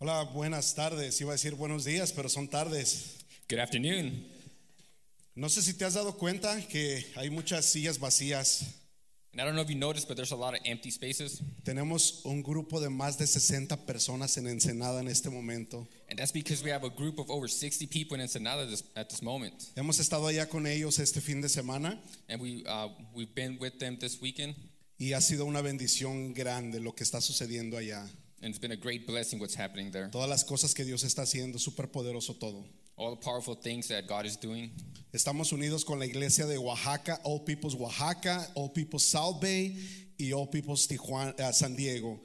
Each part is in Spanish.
Hola, buenas tardes. Iba a decir buenos días, pero son tardes. Good afternoon. No sé si te has dado cuenta que hay muchas sillas vacías. And I don't know if you noticed, but there's a lot of empty spaces. Tenemos un grupo de más de 60 personas en Ensenada en este momento. And that's because we have a group of over 60 people in Ensenada this, at this moment. Hemos estado allá con ellos este fin de semana And we, uh, we've been with them this weekend. y ha sido una bendición grande lo que está sucediendo allá. And it's been a great blessing what's happening there. Todas las cosas que Dios está haciendo, súper poderoso todo. All the powerful things that God is doing. Estamos unidos con la iglesia de Oaxaca, All People's Oaxaca, All People's South Bay y All People's Tijuana, eh, San Diego.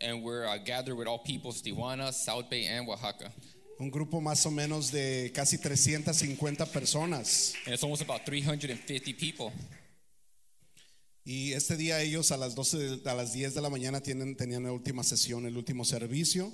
And we're uh, gathered with all peoples, Tijuana, South Bay, and Oaxaca. Un grupo más o menos de casi 350 personas. And it's almost about 350 people. Y este día ellos a las 12, de- a las 10 de la mañana tienen, tenían la última sesión, el último servicio.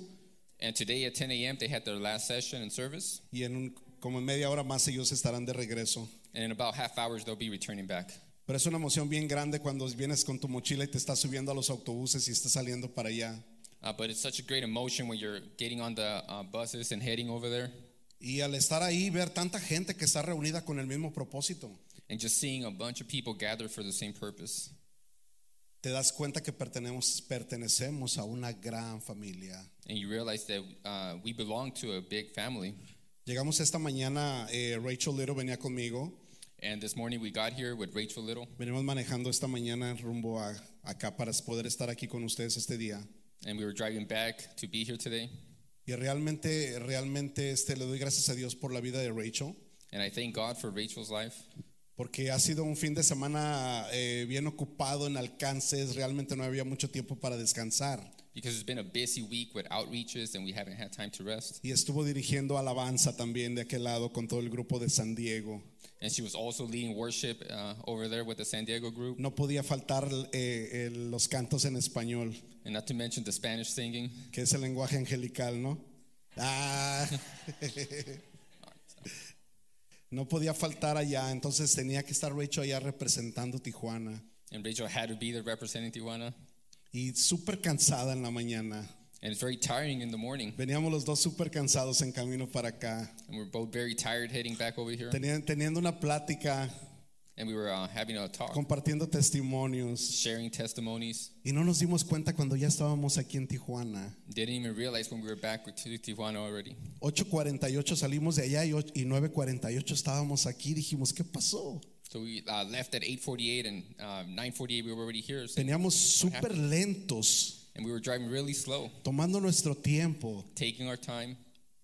And today at 10 a.m., they had their last session and service. Y en un- como en media hora más ellos estarán de regreso. And in about half hours, they'll be returning back. Pero es una emoción bien grande cuando vienes con tu mochila y te estás subiendo a los autobuses y estás saliendo para allá. Uh, but it's such a great emotion when you're getting on the uh, buses and heading over there. Y al estar ahí, ver tanta gente que está reunida con el mismo propósito, and just seeing a bunch of people gathered for the same purpose. te das cuenta que pertenecemos, pertenecemos a una gran familia. And you realize that uh, we belong to a big family. Llegamos esta mañana, eh, Rachel Little venía conmigo. And this morning we got here with Rachel Little, Venimos manejando esta mañana rumbo a, acá para poder estar aquí con ustedes este día. and we were driving back to be here today. Y realmente, realmente este, le doy gracias a Dios por la vida de Rachel, And I thank God for Rachel's life porque ha sido un fin de semana eh, bien ocupado en alcances, realmente no había mucho tiempo para descansar. because it's been a busy week with outreaches and we haven't had time to rest. Y estuvo dirigiendo alabanza también de aquel lado con todo el grupo de San Diego. And she was also leading worship uh, over there with the San Diego group, No podía faltar eh, el- los cantos en español, and not to mention the Spanish singing. que es el lenguaje angelical, ¿no? Ah. No podía faltar allá, entonces tenía que estar Rachel allá representando Tijuana. And Rachel had to be there representing Tijuana. Y súper cansada en la mañana. And it's very tiring in the morning. Veníamos los dos súper cansados en camino para acá. And we're both very tired heading back over here. Teniendo una plática, And we were uh, having a talk, compartiendo testimonios. sharing testimonies. Y no nos dimos cuenta cuando ya estábamos aquí en Tijuana. Didn't even realize when we were back to Tijuana already. 8.48 salimos de allá y och- y 9.48 estábamos aquí. Dijimos, ¿qué pasó? So we uh, left at 8:48, and um, 9:48 we were already here. So- Teníamos súper lentos, and we were driving really slow, tomando nuestro tiempo. taking our time.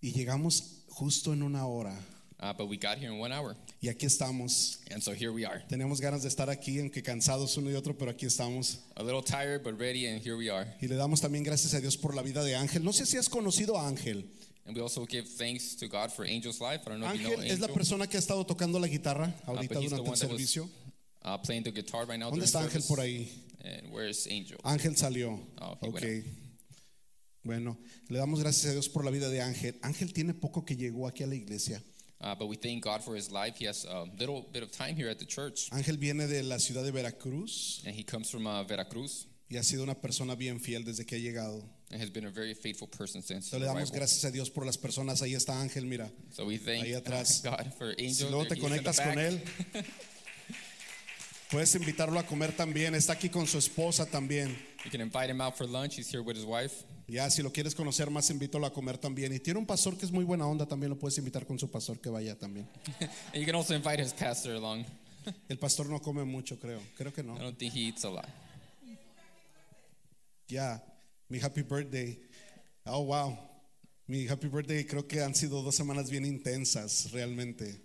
Y llegamos justo en una hora. Uh, but we got here in one hour, Y aquí estamos. and so here we are. Teníamos ganas de estar aquí, aunque cansados uno y otro, pero aquí estamos. A little tired, but ready, and here we are. Y le damos también gracias a Dios por la vida de Ángel. No sé si has conocido a Ángel. And we also give thanks to God for Angel's life. I don't know if you know Ángel es la Angel, persona que ha estado tocando la guitarra uh, ahorita the durante el that was servicio. uh, playing the guitar right now. ¿Dónde está Ángel por ahí? And where's Angel? Ángel salió. Oh, he ok. went Bueno, le damos gracias a Dios por la vida de Ángel. Ángel tiene poco que llegó aquí a la iglesia. Uh, but we thank God for his life. He has a little bit of time here at the church, Ángel viene de la ciudad de Veracruz and he comes from uh, Veracruz, y ha sido una persona bien fiel desde que ha llegado. and has been a very faithful person since Entonces, le damos arrival. gracias a Dios por las personas. Ahí está Ángel, mira. So we thank Ahí atrás. God for Si Angel. luego There te he is in the conectas con back. él, puedes invitarlo a comer también. Está aquí con su esposa también. You can invite him out for lunch. He's here with his wife. Ya, si lo quieres conocer más, invítalo a comer también. Y tiene un pastor que es muy buena onda, también lo puedes invitar con su pastor que vaya también. And you can also invite his pastor along. El pastor no come mucho, creo. Creo que I no. don't think he eats a lot. Ya, mi happy birthday. Oh, wow. Mi happy birthday creo que han sido dos semanas bien intensas, realmente.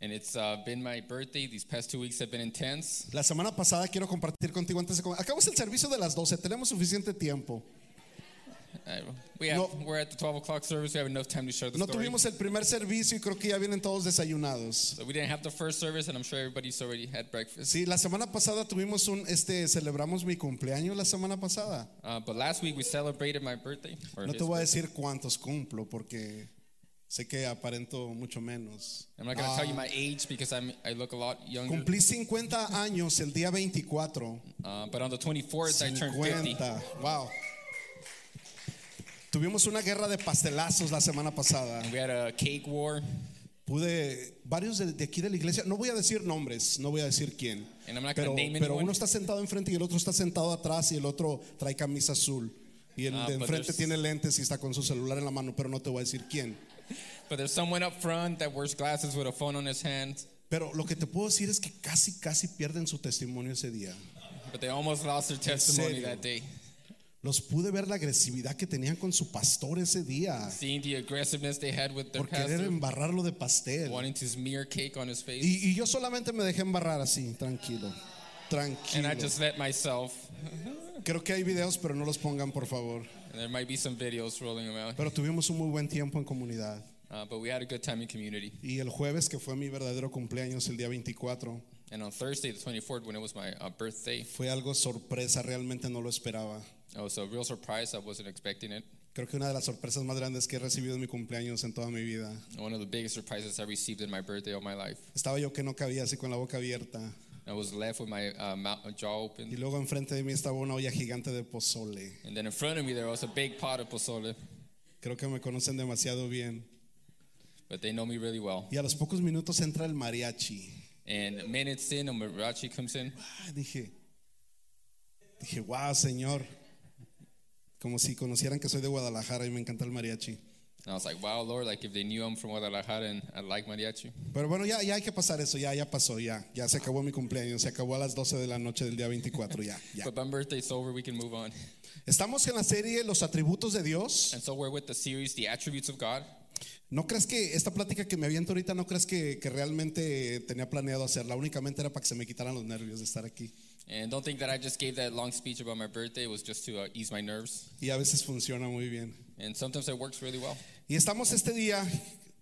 And it's uh, been my birthday. These past two weeks have been intense. La semana pasada quiero compartir contigo antes de. Acabamos el servicio de las 12, tenemos suficiente tiempo. Uh, we have, No. We're at the 12 o'clock service. We have enough time to share the No story. tuvimos el primer servicio y creo que ya vienen todos desayunados. So we didn't have the first service, and I'm sure everybody's already had breakfast. Sí, la semana pasada tuvimos un, este, celebramos mi cumpleaños la semana pasada. Uh, but last week we celebrated my birthday. No te voy a decir cuántos cumplo porque sé que aparento mucho menos. I'm not going to tell you my age because I'm, I look a lot younger. Cumplí 50 años el día 24. Uh, but on the 24th, I turned 50. 50. Wow. Tuvimos una guerra de pastelazos la semana pasada. We had a cake war, Pude, varios de, de aquí de la iglesia, no voy a decir nombres, no voy a decir quién, And I'm not pero, name pero anyone. uno está sentado enfrente y el otro está sentado atrás y el otro trae camisa azul. Y el Ah, de but enfrente tiene lentes y está con su celular en la mano, pero no te voy a decir quién. but there's someone up front that wears glasses with a phone on his hand. Pero lo que te puedo decir es que casi, casi pierden su testimonio ese día. But they almost lost their testimony that day. Los pude ver la agresividad que tenían con su pastor ese día Seeing the aggressiveness they had with their por querer pastor, embarrarlo de pastel. wanting to smear cake on his face. Y, y yo solamente me dejé embarrar así, tranquilo, And tranquilo. I just let myself. Creo que hay videos, pero no los pongan, por favor. There might be some videos rolling around. Pero tuvimos un muy buen tiempo en comunidad. Uh, but we had a good time in community. Y el jueves, que fue mi verdadero cumpleaños, el día 24, And on Thursday, the 24th, when it was my uh, birthday, fue algo sorpresa, realmente no lo esperaba. it was a real surprise. I wasn't expecting it. Creo que una de las sorpresas más grandes que he recibido en mi cumpleaños en toda mi vida. One of the biggest surprises I received in my birthday of my life. Estaba yo que no cabía así con la boca abierta. I was left with my uh, mouth, jaw Y open. luego enfrente de mí estaba una olla gigante de pozole. And then in front of me, there was a big pot of pozole. Creo que me conocen demasiado bien. But they know me really well. Y a los pocos minutos entra el mariachi. And minutes in, a mariachi comes in. Ah, dije, dije, wow, Señor. Como si conocieran que soy de Guadalajara y me encanta el mariachi. And I was like, wow, Lord, like if they knew I'm from Guadalajara and I like mariachi. Pero bueno, ya, ya hay que pasar eso, ya, ya pasó, ya. Ya se acabó mi cumpleaños, se acabó a las 12 de la noche del día 24, ya, ya. But my birthday's over, we can move on. Estamos en la serie Los atributos de Dios. And so we're with the series, The Attributes of God. No crees que esta plática que me aviento ahorita, no crees que, que realmente tenía planeado hacerla, únicamente era para que se me quitaran los nervios de estar aquí. And don't think that I just gave that long speech about my birthday. It was just to uh, ease my nerves. Y a veces funciona muy bien. And sometimes it works really well. Y estamos este día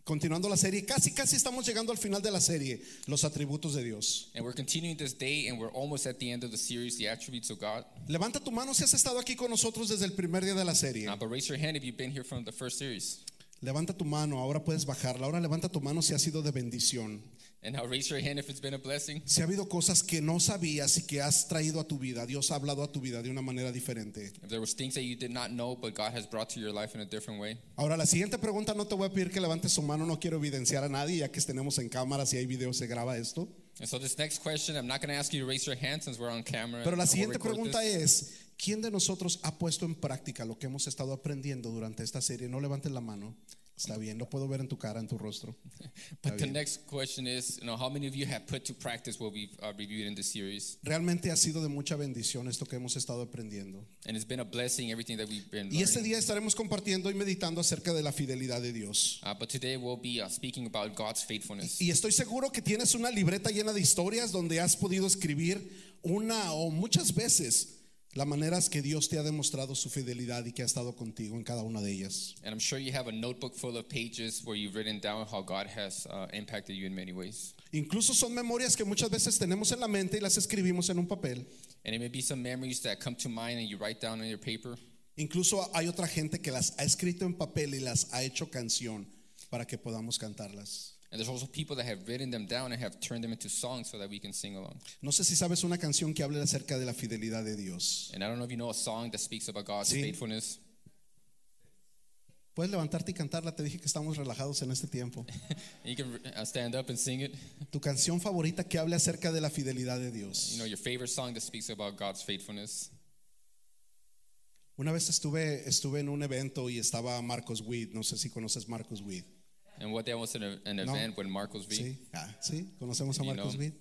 continuando la serie, casi casi estamos llegando al final de la serie, los atributos de Dios. And we're continuing this day, and we're almost at the end of the series, The Attributes of God. Levanta tu mano si has estado aquí con nosotros desde el primer día de la serie. Uh, but raise your hand if you've been here from the first series. Levanta tu mano, ahora puedes bajarla. Ahora levanta tu mano si ha sido de bendición. And now raise your hand if it's been a blessing. Si ha habido cosas que no sabías y que has traído a tu vida, Dios ha hablado a tu vida de una manera diferente. If there was things that you did not know, but God has brought to your life in a different way. Ahora, la siguiente pregunta no te voy a pedir que levantes su mano, no quiero evidenciar a nadie, ya que tenemos en cámara, si hay video se graba esto. And so this next question, I'm not going to ask you to raise your hand since we're on camera. Pero la we'll siguiente pregunta this. es, ¿quién de nosotros ha puesto en práctica lo que hemos estado aprendiendo durante esta serie? No levantes la mano. Está bien, lo puedo ver en tu cara, en tu rostro. But the next question is, you know, how many of you have put to practice what we've uh, reviewed in this series? Realmente ha sido de mucha bendición esto que hemos estado aprendiendo. And it's been a blessing, everything that we've been Y este learning. día estaremos compartiendo y meditando acerca de la fidelidad de Dios. Uh, but today we'll be uh, speaking about God's faithfulness. Y estoy seguro que tienes una libreta llena de historias donde has podido escribir una o muchas veces las maneras que Dios te ha demostrado su fidelidad y que ha estado contigo en cada una de ellas. And I'm sure you have a notebook full of pages where you've written down how God has uh, impacted you in many ways. Incluso son memorias que muchas veces tenemos en la mente y las escribimos en un papel. And it may be some memories that come to mind and you write down on your paper. Incluso hay otra gente que las ha escrito en papel y las ha hecho canción para que podamos cantarlas. And there's also people that have written them down and have turned them into songs so that we can sing along. No sé si sabes una canción que hable acerca de la fidelidad de Dios. And I don't know if you know a song that speaks about God's Sí. faithfulness. Puedes levantarte y cantarla, te dije que estamos relajados en este tiempo. You can uh, stand up and sing it. Tu canción favorita que hable acerca de la fidelidad de You Dios. know, your favorite song that speaks about God's faithfulness. Una vez estuve, estuve en un evento y estaba Marcos Witt, no sé si conoces Marcos Witt. And what day was an, an No. event when Marcos V. Sí, ah, sí, conocemos a Marcos. Witt.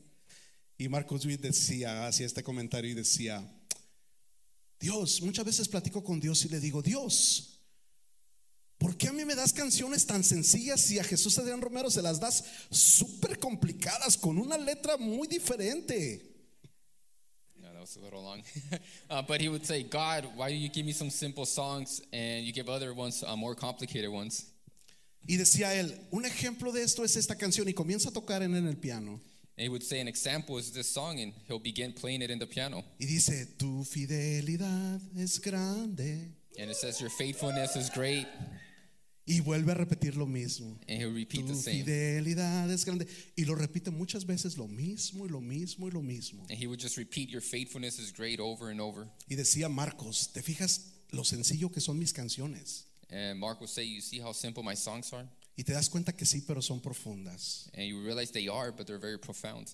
Y Marcos Witt decía, hacía este comentario y decía, Dios, muchas veces platico con Dios y le digo, Dios, ¿por qué a mí me das canciones tan sencillas y a Jesús Adrián Romero se las das súper complicadas con una letra muy diferente? No, that was a little long. uh, but he would say, God, why do you give me some simple songs and you give other ones uh, more complicated ones? Y decía él, un ejemplo de esto es esta canción y comienza a tocar en, el piano. And he would say, an example is this song, and he'll begin playing it in the piano. Y dice, tu fidelidad es grande. And it says, Your faithfulness is great. Y vuelve a repetir lo mismo. And he'll repeat Tu the same. fidelidad es grande. Y lo repite muchas veces lo mismo y lo mismo y lo mismo. And he would just repeat, Your faithfulness is great over and over. Y decía Marcos, ¿te fijas lo sencillo que son mis canciones? And Mark will say, You see how simple my songs are? Y te das cuenta que sí, pero son profundas. And you realize they are, but they're very profound.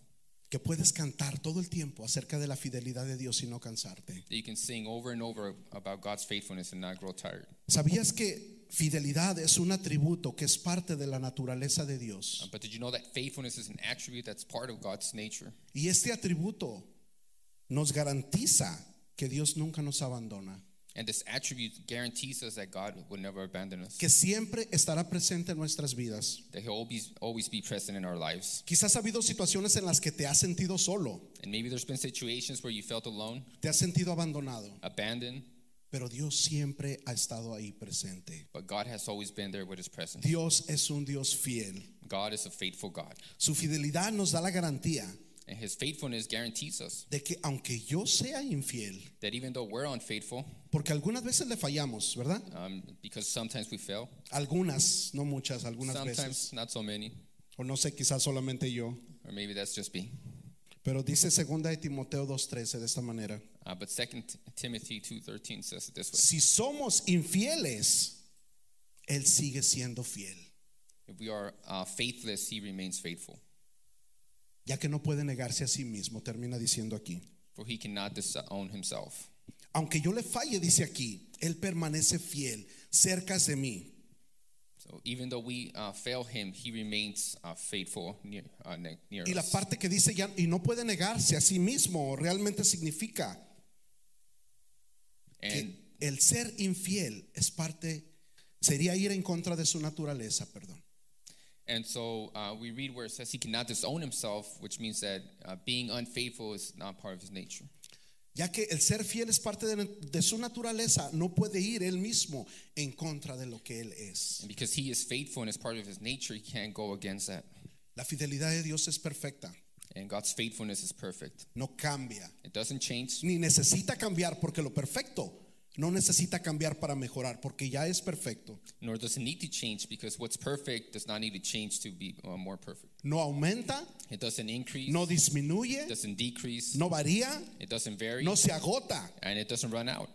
Que puedes cantar todo el tiempo acerca de la fidelidad de Dios y no cansarte. That you can sing over and over about God's faithfulness and not grow tired. ¿Sabías que fidelidad es un atributo que es parte de la naturaleza de Dios? Um, but did you know that faithfulness is an attribute that's part of God's nature? Y este atributo nos garantiza que Dios nunca nos abandona, And this attribute guarantees us that God will never abandon us, que siempre estará presente en nuestras vidas. that He'll always, always be present in our lives. Quizás ha habido situaciones en las que te has sentido solo, And maybe there's been situations where you felt alone, te has sentido abandonado, abandoned, pero Dios siempre ha estado ahí presente. but God has always been there with His presence. Dios es un Dios fiel. God is a faithful God, Su fidelidad nos da la garantía and His faithfulness guarantees us de que aunque yo sea infiel, that even though we're unfaithful, porque algunas veces le fallamos, ¿verdad? um, because sometimes we fail, Algunas, no muchas, algunas veces. sometimes not so many, O no sé, quizás solamente yo. or maybe that's just me. Pero dice segunda de Timoteo 2:13 de esta manera. Uh, but Second Timothy two thirteen says it this way: Si somos infieles, él sigue siendo fiel, If we are uh, faithless, He remains faithful, ya que no puede negarse a sí mismo, termina diciendo aquí. for He cannot disown Himself. Aunque yo le falle, dice aquí, él permanece fiel, cerca de mí. So even though we uh, fail Him, He remains uh, faithful near, uh, ne- near Y la parte que dice ya y no puede negarse a sí mismo, realmente significa And que el ser infiel es parte sería ir en contra de su naturaleza, perdón. And so uh, we read where it says He cannot disown Himself, which means that uh, being unfaithful is not part of His nature. Ya que el ser fiel es parte de, de su naturaleza, no puede ir él mismo en contra de lo que él es. And because He is faithful and is part of His nature, He can't go against that. La fidelidad de Dios es perfecta, And God's faithfulness is perfect. no cambia, It doesn't change, ni necesita cambiar porque lo perfecto no necesita cambiar para mejorar porque ya es perfecto. nor does it need to change because what's perfect does not need to change to be uh, more perfect. No aumenta, It doesn't increase, no disminuye, it doesn't decrease, no varía, it doesn't vary, no se agota. and it doesn't run out.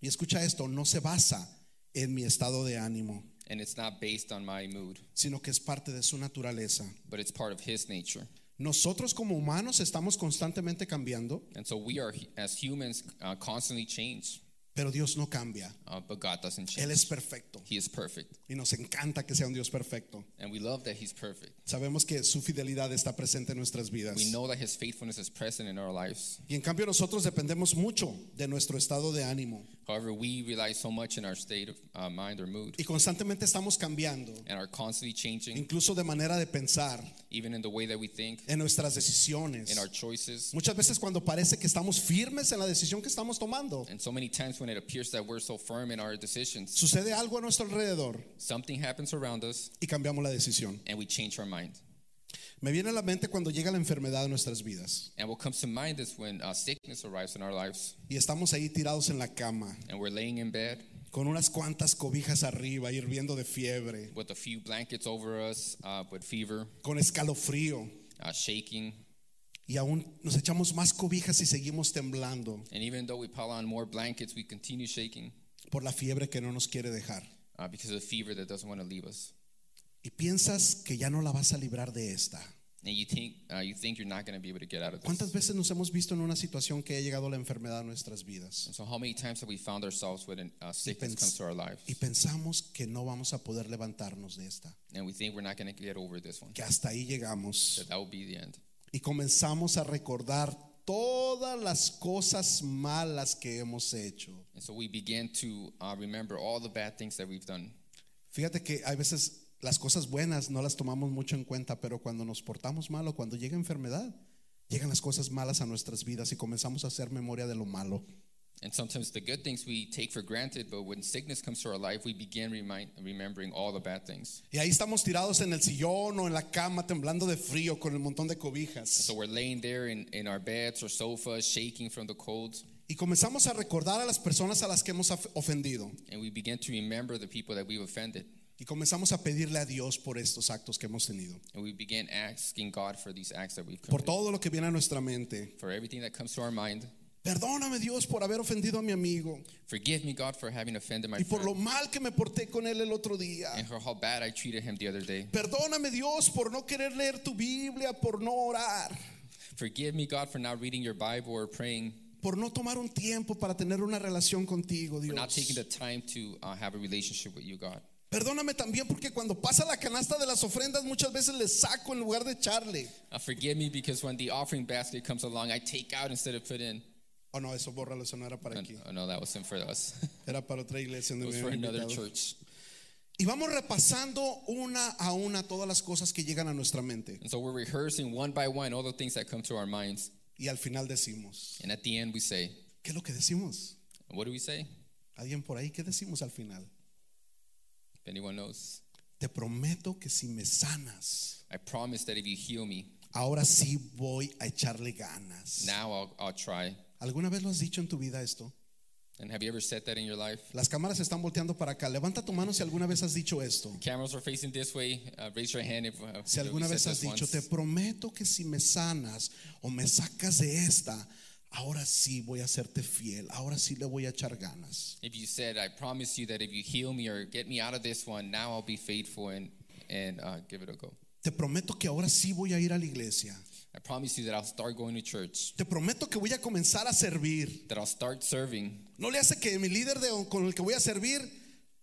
Y escucha esto, no se basa en mi estado de ánimo, And it's not based on my mood, sino que es parte de su naturaleza. but it's part of His nature. Nosotros como humanos estamos constantemente cambiando, And so we are, as humans, uh, constantly change, pero Dios no cambia. uh, but God doesn't Él es change. perfecto He is perfect. y nos encanta que sea un Dios perfecto. And we love that He's perfect. Sabemos que su fidelidad está presente en nuestras vidas. We know that His faithfulness is present in our lives. Y en cambio nosotros dependemos mucho de nuestro estado de ánimo However, we rely so much in our state of uh, mind or mood. Y constantemente estamos cambiando, and are constantly changing, incluso de manera de pensar, even in the way that we think, en nuestras decisiones. in our choices. Muchas veces cuando parece que estamos firmes en la decisión que estamos tomando, And so many times when it appears that we're so firm in our decisions, sucede algo a nuestro alrededor. Something happens around us. Y cambiamos la decisión. and we change our mind. Me viene a la mente cuando llega la enfermedad a nuestras vidas And what comes to mind is when uh, sickness arrives in our lives y estamos ahí tirados en la cama and we're laying in bed con unas cuantas cobijas arriba, hirviendo de fiebre, with a few blankets over us, uh, with fever, con escalofrío uh, shaking. y aún nos echamos más cobijas y seguimos temblando And even though we pile on more blankets, we continue shaking por la fiebre que no nos quiere dejar. uh, because of the fever that doesn't want to leave us. Y piensas que ya no la vas a librar de esta. And you think, uh, you think you're not going to be able to get out of this. ¿Cuántas veces nos hemos visto en una situación que ha llegado la enfermedad a nuestras vidas? And so, how many times have we found ourselves when uh, sickness pens- comes to our lives? Y pensamos que no vamos a poder levantarnos de esta, And we think we're not going to get over this one, que hasta ahí llegamos. that that will be the end. Y comenzamos a recordar todas las cosas malas que hemos hecho. And so we begin to uh, remember all the bad things that we've done. Fíjate que hay veces las cosas buenas no las tomamos mucho en cuenta, pero cuando nos portamos mal o cuando llega enfermedad, llegan las cosas malas a nuestras vidas y comenzamos a hacer memoria de lo malo. And sometimes the good things we take for granted, but when sickness comes to our life, we begin remind, remembering all the bad things. Y ahí estamos tirados en el sillón o en la cama temblando de frío con el montón de cobijas. So we're laying there in, in our beds or sofas, shaking from the cold, Y comenzamos a recordar a las personas a las que hemos of- ofendido. and we begin to remember the people that we've offended. Y comenzamos a pedirle a Dios por estos actos que hemos tenido. And we begin asking God for these acts that we've Por committed, todo lo que viene a nuestra mente. for everything that comes to our mind. Perdóname Dios por haber ofendido a mi amigo Forgive me, God, for having offended my y por lo friend mal que me porté con él el otro día. and for how bad I treated him the other day. Perdóname Dios por no querer leer tu Biblia, por no orar, Forgive me, God, for not reading your Bible or praying, por no tomar un tiempo para tener una relación contigo, for not taking Dios. the time to uh, have a relationship with you, God. Perdóname también porque cuando pasa la canasta de las ofrendas muchas veces le saco en lugar de echarle. Uh, forgive me because when the offering basket comes along, I take out instead of put in. Oh no, eso bórralo, eso no era para aquí. Oh, no, that wasn't for us. Era para otra iglesia donde it was for another church. Y vamos repasando una a una todas las cosas que llegan a nuestra mente. And so we're rehearsing one by one all the things that come to our minds. Y al final decimos, And at the end, we say, ¿qué es lo que decimos? what do we say? ¿Alguien por ahí qué decimos al final? If anyone knows, Te prometo que si me sanas, I promise that if you heal me, ahora sí voy a echarle ganas. now I'll, I'll try. ¿Alguna vez lo has dicho en tu vida esto? And have you ever said that in your life? Las cámaras están volteando para acá. Levanta tu mano si alguna vez has dicho esto. Cameras are facing this way. Uh, raise your hand if, uh, Si you know, alguna vez said has this dicho, once. te prometo que si me sanas o me sacas de esta, ahora sí voy a serte fiel, ahora sí le voy a echar ganas. If you said, I promise you that if you heal me or get me out of this one, now I'll be faithful and, and uh, give it a go. Te prometo que ahora sí voy a ir a la iglesia. I promise you that I'll start going to church, Te prometo que voy a comenzar a servir. that I'll start serving. No le hace que mi líder de, con el que voy a servir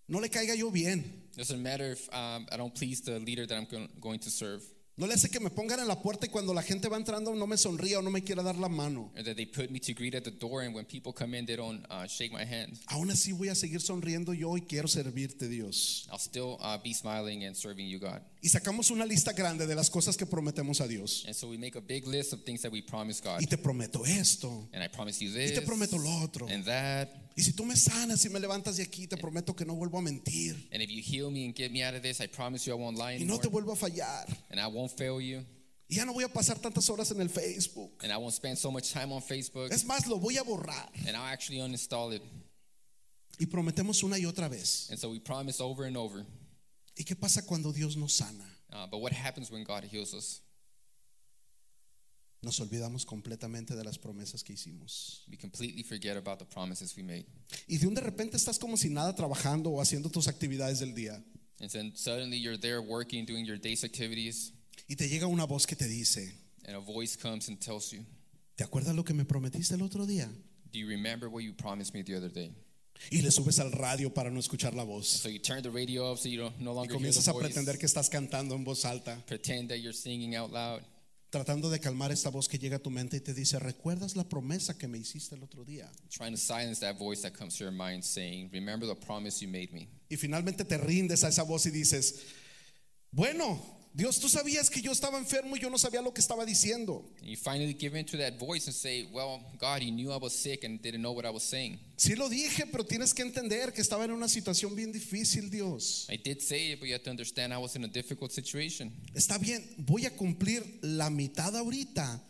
no le caiga yo bien. Doesn't matter if um, I don't please the leader that I'm go- going to serve, No le hace que me pongan en la puerta y cuando la gente va entrando no me sonría o no me quiera dar la mano. uh. Aún así voy a seguir sonriendo yo y quiero servirte Dios. I'll still uh, be smiling and serving you, God. Y sacamos una lista grande de las cosas que prometemos a Dios. And so we make a big list of things that we promise God. Y te prometo esto. And I promise you Y this te prometo lo otro. and that. Y si tú me sanas y me levantas de aquí, te prometo que no vuelvo a mentir. And if you heal me and get me out of this, I promise you I won't lie Y no anymore. te vuelvo a fallar. And I won't fail you. Y ya no voy a pasar tantas horas en el Facebook. And I won't spend so much time on Facebook. Es más, lo voy a borrar. And I'll actually uninstall it. Y prometemos una y otra vez. And so we promise over and over. ¿Y qué pasa cuando Dios nos sana? Uh, but what happens when God heals us? Nos olvidamos completamente de las promesas que hicimos. We completely forget about the promises we made. Y de un de repente estás como si nada trabajando o haciendo tus actividades del día. And then suddenly you're there working, doing your day's activities, Y te llega una voz que te dice, and a voice comes and tells you, ¿te acuerdas lo que me prometiste el otro día? Do you remember what you promised me the other day? Y le subes al radio para no escuchar la voz. So you turn the radio off so you don't no Y longer hear comienzas the a voice. pretender que estás cantando en voz alta, Pretend that you're singing out loud, tratando de calmar esta voz que llega a tu mente y te dice, ¿recuerdas la promesa que me hiciste el otro día? trying to silence that voice that comes to your mind saying, Remember the promise you made me. Y finalmente te rindes a esa voz y dices, bueno, Dios, tú sabías que yo estaba enfermo y yo no sabía lo que estaba diciendo. And you finally give in to that voice and say, Well, God, you knew I was sick and didn't know what I was saying. Sí lo dije, pero tienes que entender que estaba en una situación bien difícil, Dios. I did say it, but you have to understand I was in a difficult situation. Está bien, voy a cumplir la mitad ahorita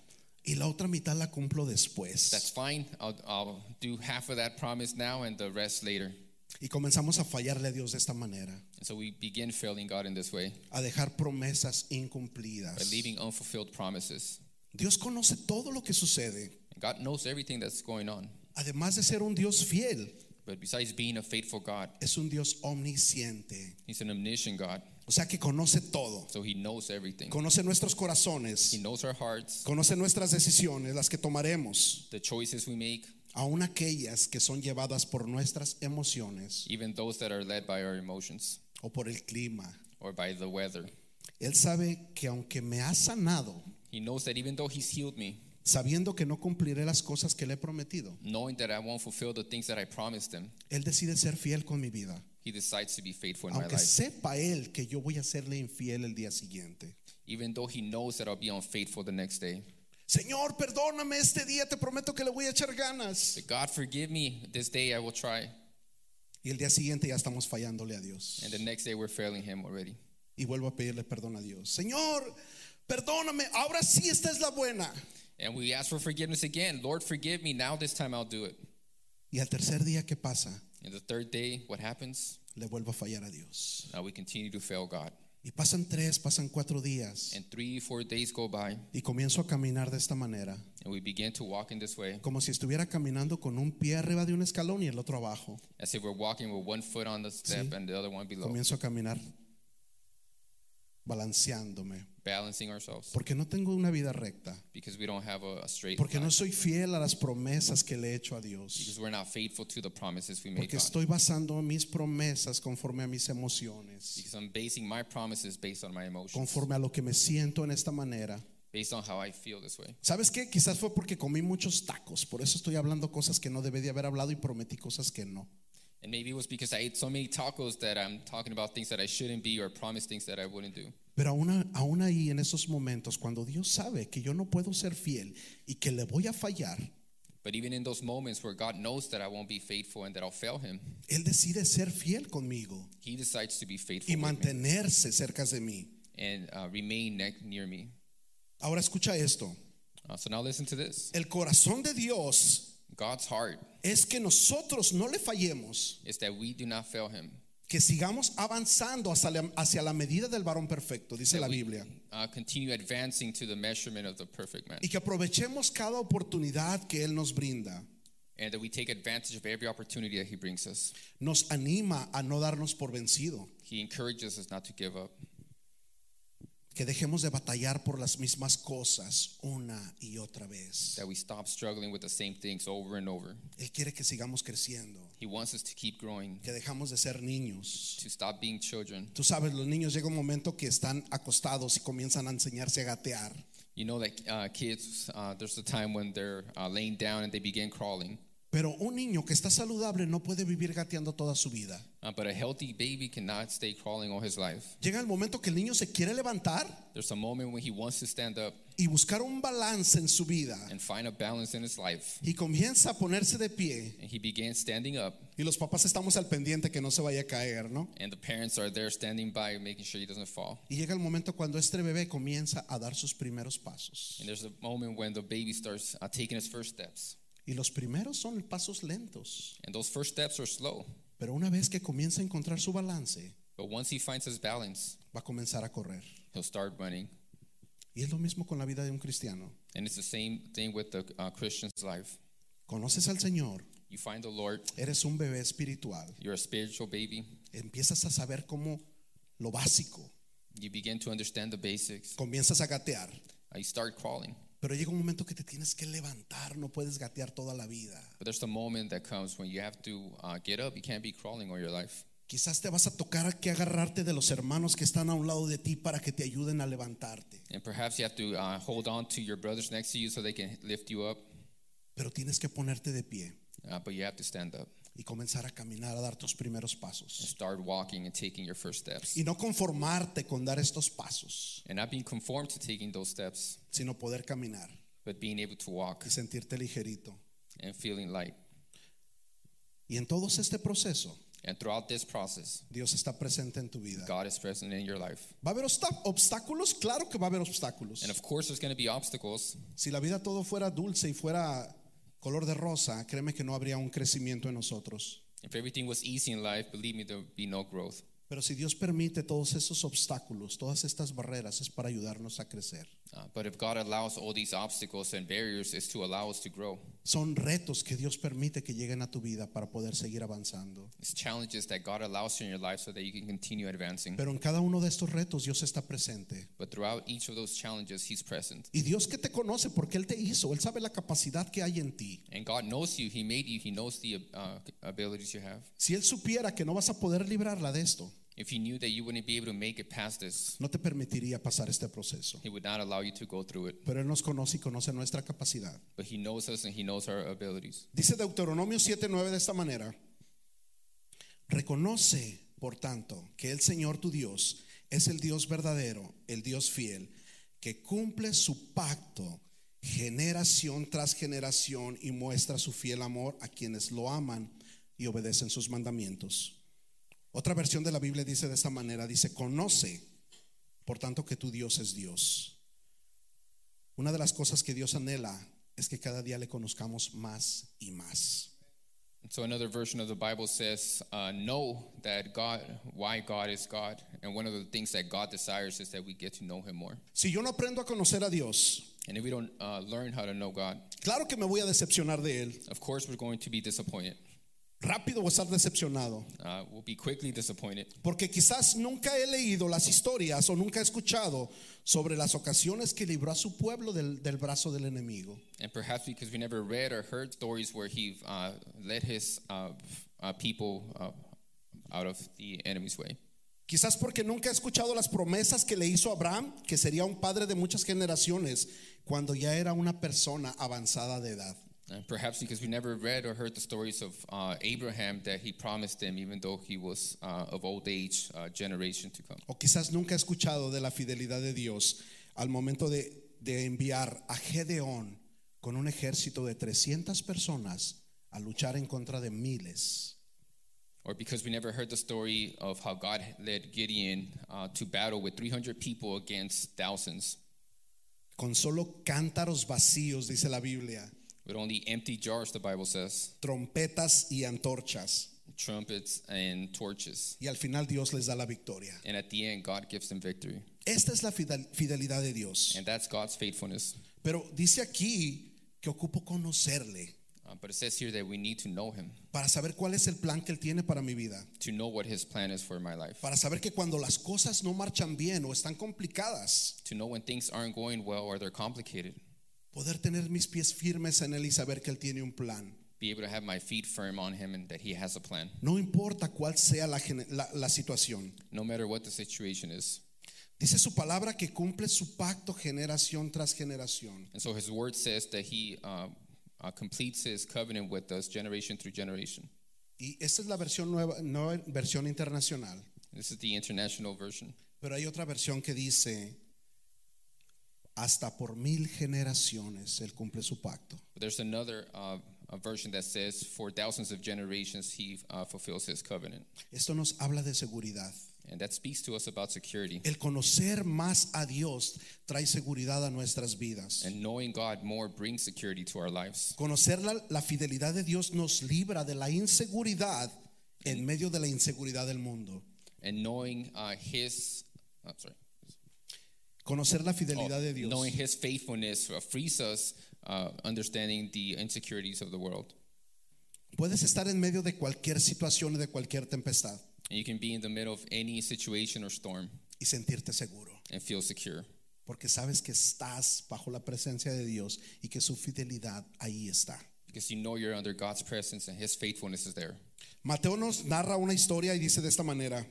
y la otra mitad la cumplo después. That's fine. I'll, I'll do half of that promise now and the rest later. Y comenzamos a fallarle a Dios de esta manera, And so we begin failing God in this way a dejar promesas by incumplidas. leaving unfulfilled promises. Dios conoce todo lo que sucede, And God knows everything that's going on. además de ser un Dios fiel, But besides being a faithful God, es un Dios omnisciente. He's an omniscient God. O sea que conoce todo. So He knows everything. Conoce nuestros corazones, He knows our hearts, conoce nuestras decisiones, las que tomaremos, the choices we make, aun aquellas que son llevadas por nuestras emociones even those that are led by our emotions o por el clima. or by the weather. Él sabe que aunque me ha sanado, He knows that even though He's healed me, sabiendo que no cumpliré las cosas que le he prometido, knowing that I won't fulfill the things that I promised Him, Él decide ser fiel con mi vida. He decides to be faithful in my Aunque life. sepa Él que yo voy a serle infiel el día siguiente. Even though He knows that I'll be unfaithful the next day. Señor, perdóname este día, te prometo que le voy a echar ganas. God, forgive me. This day I will try. Y el día siguiente ya estamos fallándole a Dios. And the next day we're failing Him already. Y vuelvo a pedirle perdón a Dios. Señor, perdóname, ahora sí esta es la buena. And we ask for forgiveness again. Lord, forgive me. Now this time I'll do it. Y al tercer día, ¿qué pasa? And the third day, what happens? Le vuelvo a fallar a Dios. Now we continue to fail God. Y pasan tres, pasan cuatro días. And three, four days go by, Y comienzo a caminar de esta manera. and we begin to walk in this way Como si estuviera caminando con un pie arriba de un escalón y el otro abajo. as if we're walking with one foot on the step Sí. and the other one below, Comienzo a caminar balanceándome. balancing ourselves Porque no tengo una vida recta. because we don't have a, a straight Porque line, no soy fiel a las promesas que le he hecho a Dios. because we're not faithful to the promises we made Porque God. estoy basando mis promesas conforme a mis emociones. Because I'm basing my promises based on my emotions, Conforme a lo que me siento en esta manera. based on how I feel this way. ¿Sabes qué? Quizás fue porque comí muchos tacos. Por eso estoy hablando cosas que no debí de haber hablado y prometí cosas que no. And maybe it was because I ate so many tacos that I'm talking about things that I shouldn't be or promise things that I wouldn't do. Pero aún, aún ahí, en esos momentos, cuando Dios sabe que yo no puedo ser fiel y que le voy a fallar, But even in those moments where God knows that I won't be faithful and that I'll fail Him, Él decide ser fiel conmigo He decides to be faithful y with me mantenerse cerca de mí. and uh, remain ne- near me. Ahora escucha esto. Uh, so now listen to this. El corazón de Dios God's heart es que nosotros no le fallemos, is that we do not fail Him. que sigamos avanzando hacia la, hacia la medida del varón perfecto, dice That la we, Biblia. uh, continue advancing to the measurement of the perfect man. Y que aprovechemos cada oportunidad que Él nos brinda. And that we take advantage of every opportunity that He brings us. Nos anima a no darnos por vencido. He encourages us not to give up. Que dejemos de batallar por las mismas cosas una y otra vez. That we stop struggling with the same things over and over. Él quiere que sigamos creciendo. He wants us to keep growing, Que dejamos de ser niños. to stop being children. Tú sabes, los niños llega un momento que están acostados y comienzan a enseñarse a gatear. You know that uh, kids, uh, there's a time when they're uh, laying down and they begin crawling. Pero un niño que está saludable no puede vivir gateando toda su vida. Uh, but a healthy baby cannot stay crawling all his life. Llega el momento que el niño se quiere levantar There's a moment when he wants to stand up y buscar un balance en su vida. and find a balance in his life. Y comienza a ponerse de pie. And he begins standing up, Y los papás estamos al pendiente que no se vaya a caer, ¿no? and the parents are there standing by, making sure he doesn't fall. Y llega el momento cuando este bebé comienza a dar sus primeros pasos. And there's a moment when the baby starts uh, taking his first steps. Y los primeros son pasos lentos. And those first steps are slow. Pero una vez que comienza a encontrar su balance, But once he finds his balance, va a comenzar a correr. he'll start running. Y es lo mismo con la vida de un cristiano. And it's the same thing with the uh, Christian's life. Conoces al Señor, You find the Lord, eres un bebé espiritual. you're a spiritual baby. Empiezas a saber cómo lo básico. You begin to understand the basics. Comienzas a gatear. You start crawling. Pero llega un momento que te tienes que levantar, no puedes gatear toda la vida. But there's a moment that comes when you have to uh, get up. You can't be crawling all your life. Quizás te vas a tocar que agarrarte de los hermanos que están a un lado de ti para que te ayuden a levantarte. And perhaps you have to uh, hold on to your brothers next to you so they can lift you up. Pero tienes que ponerte de pie Uh, but you have to stand up y comenzar a caminar, a dar tus primeros and pasos. start walking and taking your first steps. Y no conformarte con dar estos pasos, And not being conformed to taking those steps, sino poder caminar but being able to walk y sentirte ligerito. and feeling light. Y en todo este proceso, And throughout this process, Dios está presente en tu vida. God is present in your life. ¿Va a haber obsta- obstáculos? Claro que va a haber obstáculos. And of course, there's going to be obstacles. Si la vida todo fuera dulce y fuera color de rosa, créeme que no habría un crecimiento en nosotros. If everything was easy in life, believe me, there would be no growth. Pero si Dios permite todos esos obstáculos, todas estas barreras, es para ayudarnos a crecer. Uh, but if God allows all these obstacles and barriers, it's to allow us to grow. Son retos que Dios permite que lleguen a tu vida para poder seguir avanzando. It's challenges that God allows in your life so that you can continue advancing. Pero en cada uno de estos retos Dios está presente. But throughout each of those challenges, He's present. Y Dios que te conoce porque Él te hizo, Él sabe la capacidad que hay en ti. And God knows you. He made you. He knows the uh, abilities you have. Si Él supiera que no vas a poder librarla de esto, If He knew that you wouldn't be able to make it past this, no te permitiría pasar este proceso. He would not allow you to go through it. Pero Él nos conoce y conoce nuestra capacidad. But He knows us and He knows our abilities. Dice Deuteronomio 7:9 de esta manera. Reconoce, por tanto, que el Señor tu Dios es el Dios verdadero, el Dios fiel, que cumple su pacto generación tras generación y muestra su fiel amor a quienes lo aman y obedecen sus mandamientos. Otra versión de la Biblia dice de esta manera, dice, conoce, por tanto, que tu Dios es Dios. Una de las cosas que Dios anhela es que cada día le conozcamos más y más. So another version of the Bible says, uh, "Know that God, why God is God, and one of the things that God desires is that we get to know Him more. Si yo no aprendo a conocer a Dios, And if we don't uh, learn how to know God, claro que me voy a decepcionar de Él. of course we're going to be disappointed. Rápido voy a estar decepcionado. Uh, we'll be quickly disappointed Porque quizás nunca he leído las historias o nunca he escuchado sobre las ocasiones que libró a su pueblo del, del brazo del enemigo. And perhaps because we never read or heard stories where he uh, led his uh, uh, people uh, out of the enemy's way. Quizás porque nunca he escuchado las promesas que le hizo Abraham, que sería un padre de muchas generaciones, cuando ya era una persona avanzada de edad. And perhaps because we never read or heard the stories of uh, Abraham that he promised them, even though he was uh, of old age, uh, generation to come. O quizás nunca he escuchado de la fidelidad de Dios al momento de, de enviar a Gedeón con un ejército de 300 personas a luchar en contra de miles. Or because we never heard the story of how God led Gideon uh, to battle with 300 people against thousands Con solo cántaros vacíos, dice la Biblia, with only empty jars, the Bible says, trompetas y antorchas. trumpets and torches. Y al final Dios les da la victoria. And at the end, God gives them victory. Esta es la fidel- fidelidad de Dios. And that's God's faithfulness. Pero dice aquí que ocupo conocerle Uh, but it says here that we need to know Him, para saber cuál es el plan que Él tiene para mi vida. to know what His plan is for my life, Para saber que cuando las cosas no marchan bien o están complicadas, to know when things aren't going well or they're complicated, poder tener mis pies firmes en Él y saber que Él tiene un plan. be able to have my feet firm on Him and that He has a plan, No importa cuál sea la, la- la situación. no matter what the situation is. Dice su palabra que cumple su pacto generación tras generación. And so His word says that He uh, uh, completes His covenant with us generation through generation. Y esta es la versión nueva, nueva versión internacional. This is the international version. Pero hay otra versión que dice, hasta por mil generaciones Él cumple su pacto. But there's another uh, version that says, for thousands of generations, He uh, fulfills His covenant. Esto nos habla de seguridad. And that speaks to us about security. El conocer más a Dios trae seguridad a nuestras vidas. And knowing God more brings security to our lives. Conocer la, la fidelidad de Dios nos libra de la inseguridad en medio de la inseguridad del mundo. And knowing uh, His, oh, sorry. Conocer la Oh, fidelidad de Dios knowing His faithfulness uh, frees us uh, understanding the insecurities of the world. Puedes estar en medio de cualquier situación y de cualquier tempestad And you can be in the middle of any situation or storm y sentirte seguro, and feel secure porque sabes que estás bajo la presencia de Dios y que su fidelidad ahí está. because you know you're under God's presence and His faithfulness is there. Mateo nos narra una historia y dice de esta manera,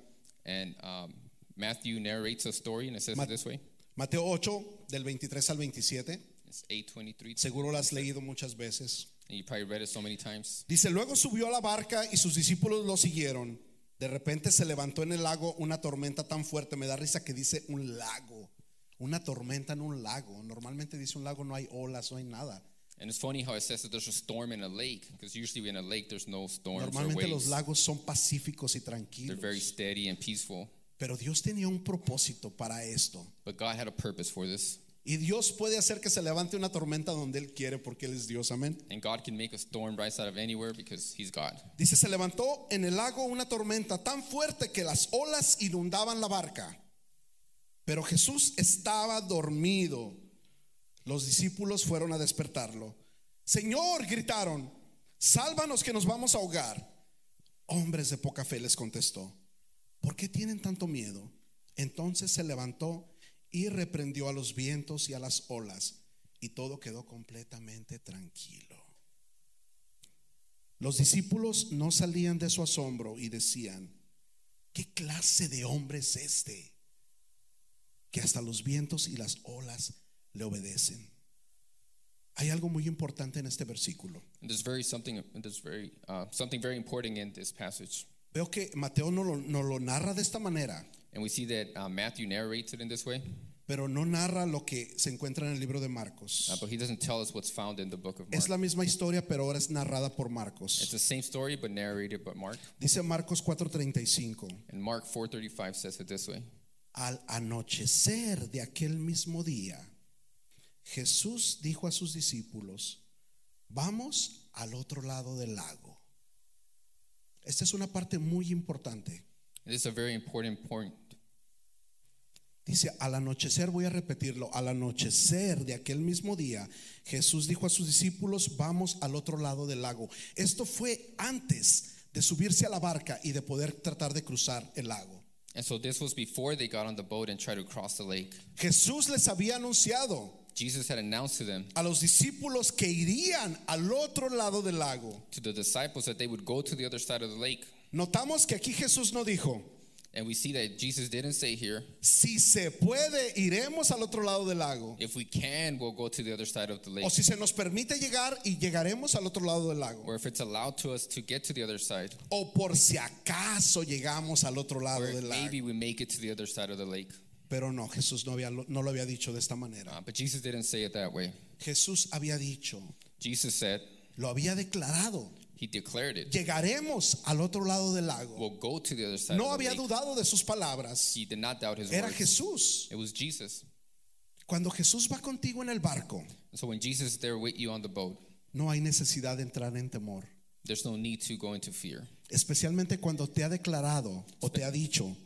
And um, Matthew narrates a story and it says it this way. Mateo 8 del 23 al 27, It's 8:23. seguro lo has leído muchas veces. And you probably read it so many times. Dice, luego subió a la barca y sus discípulos lo siguieron. De repente se levantó en el lago una tormenta tan fuerte, me da risa que dice un lago, una tormenta en un lago. Normalmente dice un lago no hay olas, no hay nada. And it's funny how it says that there's a storm in a lake because usually in a lake there's no storms or Normalmente los waves. lagos son pacíficos y They're tranquilos. very steady and peaceful. Pero Dios tenía un propósito para esto. But God had a purpose for this. Y Dios puede hacer que se levante una tormenta donde Él quiere porque Él es Dios, amén. And God can make a storm rise out of anywhere because He's God. Dice, se levantó en el lago una tormenta tan fuerte que las olas inundaban la barca. Pero Jesús estaba dormido. Los discípulos fueron a despertarlo. Señor, gritaron, sálvanos que nos vamos a ahogar. Hombres de poca fe les contestó, ¿por qué tienen tanto miedo? Entonces se levantó y reprendió a los vientos y a las olas y todo quedó completamente tranquilo. Los discípulos no salían de su asombro y decían, ¿qué clase de hombre es este? Que hasta los vientos y las olas le obedecen. Hay algo muy importante en este versículo. There's very something there's very uh, something very important in this passage. Veo que Mateo no lo, no lo narra de esta manera, And we see that uh, Matthew narrates it in this way, pero no narra lo que se encuentra en el libro de Marcos. uh, but he doesn't tell us what's found in the book of Mark. Es la misma historia, pero ahora es narrada por It's Marcos. the same story but narrated by Mark. Dice Marcos 4:35. And Mark 4:35 says it this way. Al anochecer de aquel mismo día, Jesús dijo a sus discípulos, vamos al otro lado del lago. Esta es una parte muy importante. This is a very important point. Dice, al anochecer, voy a repetirlo, al anochecer de aquel mismo día, Jesús dijo a sus discípulos, vamos al otro lado del lago. Esto fue antes de subirse a la barca y de poder tratar de cruzar el lago. And so this was before they got on the boat and tried to cross the lake. Jesús les había anunciado Jesus had announced to them, a los discípulos que irían al otro lado del lago. to the disciples, that they would go to the other side of the lake. Notamos que aquí Jesús no dijo, And we see that Jesus didn't say here, si se puede, iremos al otro lado del lago. if we can, we'll go to the other side of the lake. O si se nos permite llegar y llegaremos al otro lado del lago. Or if it's allowed to us to get to the other side. O por si acaso llegamos al otro lado Or del lago. maybe we make it to the other side of the lake. Pero no, Jesús no, había, no lo había dicho de esta manera. Uh, but Jesus didn't say it that way. Jesús había dicho, Jesus said, lo había declarado. He declared it. Llegaremos al otro lado del lago. We'll go to the other side No había dudado de sus palabras. He did not doubt his Era words. Jesús. It was Jesus. Cuando Jesús va contigo en el barco, so when Jesus is there with you on the boat, no hay necesidad de entrar en temor. there's no need to go into fear. Especialmente cuando te ha declarado o te ha dicho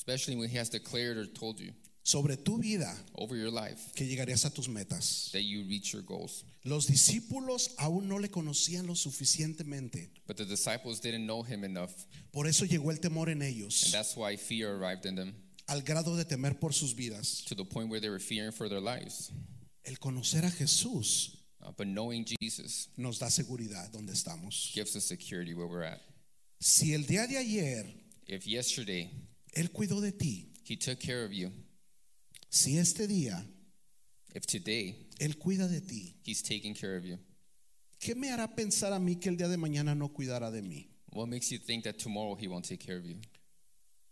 Especially when he has declared or told you sobre tu vida over your life que llegarías a tus metas. that you reach your goals. Los discípulos aún no le conocían lo suficientemente. But the disciples didn't know him enough. Por eso llegó el temor en And that's why fear arrived in them al grado de temer por sus vidas. to the point where they were fearing for their lives. El conocer a Jesús Uh, but knowing Jesus nos da seguridad donde estamos. gives us security where we're at. Si el día de ayer If yesterday Él cuidó de ti, he took care of you, si este día if today Él cuida de ti, he's taking care of you, ¿qué me hará pensar a mí que el día de mañana no cuidará de mí? what makes you think that tomorrow he won't take care of you?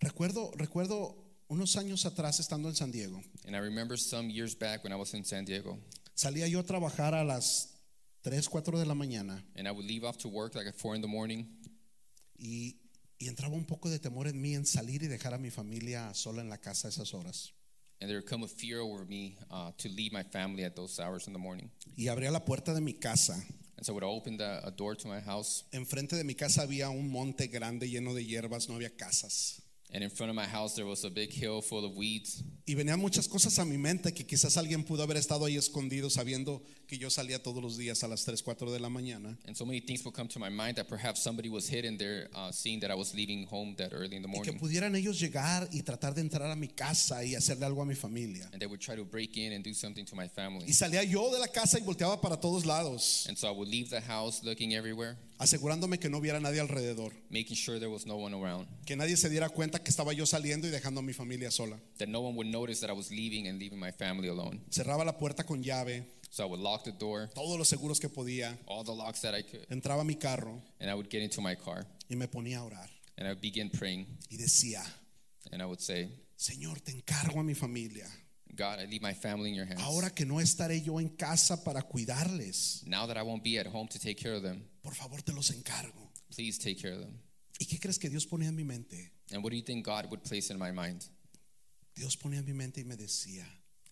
Recuerdo, recuerdo unos años atrás estando en San Diego. And I remember some years back when I was in San Diego, Salía yo a trabajar a las 3, 4 de la mañana and I would leave off to work like at four in the morning, y, y entraba un poco de temor en mí en salir y dejar a mi familia sola en la casa a esas horas. and there would come a fear over me uh, to leave my family at those hours in the morning. Y abría la puerta de mi casa. And so I would open the, a door to my house, Enfrente de mi casa había un monte grande lleno de hierbas, no había casas. and in front of my house there was a big hill full of weeds. Y venían muchas cosas a mi mente que quizás alguien pudo haber estado ahí escondido sabiendo que yo salía todos los días a las 3, 4 de la mañana. And so many things would come to my mind that perhaps somebody was hidden there, uh, seeing that I was leaving home that early in the Y que morning. pudieran ellos llegar y tratar de entrar a mi casa y hacerle algo a mi familia. And they would try to break in and do something to my family. Y salía yo de la casa y volteaba para todos lados, And so I would leave the house looking everywhere, asegurándome que no hubiera nadie alrededor, making sure there was no one around, que nadie se diera cuenta que estaba yo saliendo y dejando a mi familia sola. that no one would notice that I was leaving and leaving my family alone. Cerraba la puerta con llave, So I would lock the door, todos los seguros que podía, all the locks that I could, entraba a mi carro and I would get into my car y me ponía a orar. and I would begin praying. Y decía, And I would say, Señor, te encargo a mi familia. God, I leave my family in your hands. Ahora que no estaré yo en casa para cuidarles, Now that I won't be at home to take care of them, por favor te los encargo. please take care of them. ¿Y qué crees que Dios ponía en mi mente? And what do you think God would place in my mind? Dios ponía en mi mente y me decía,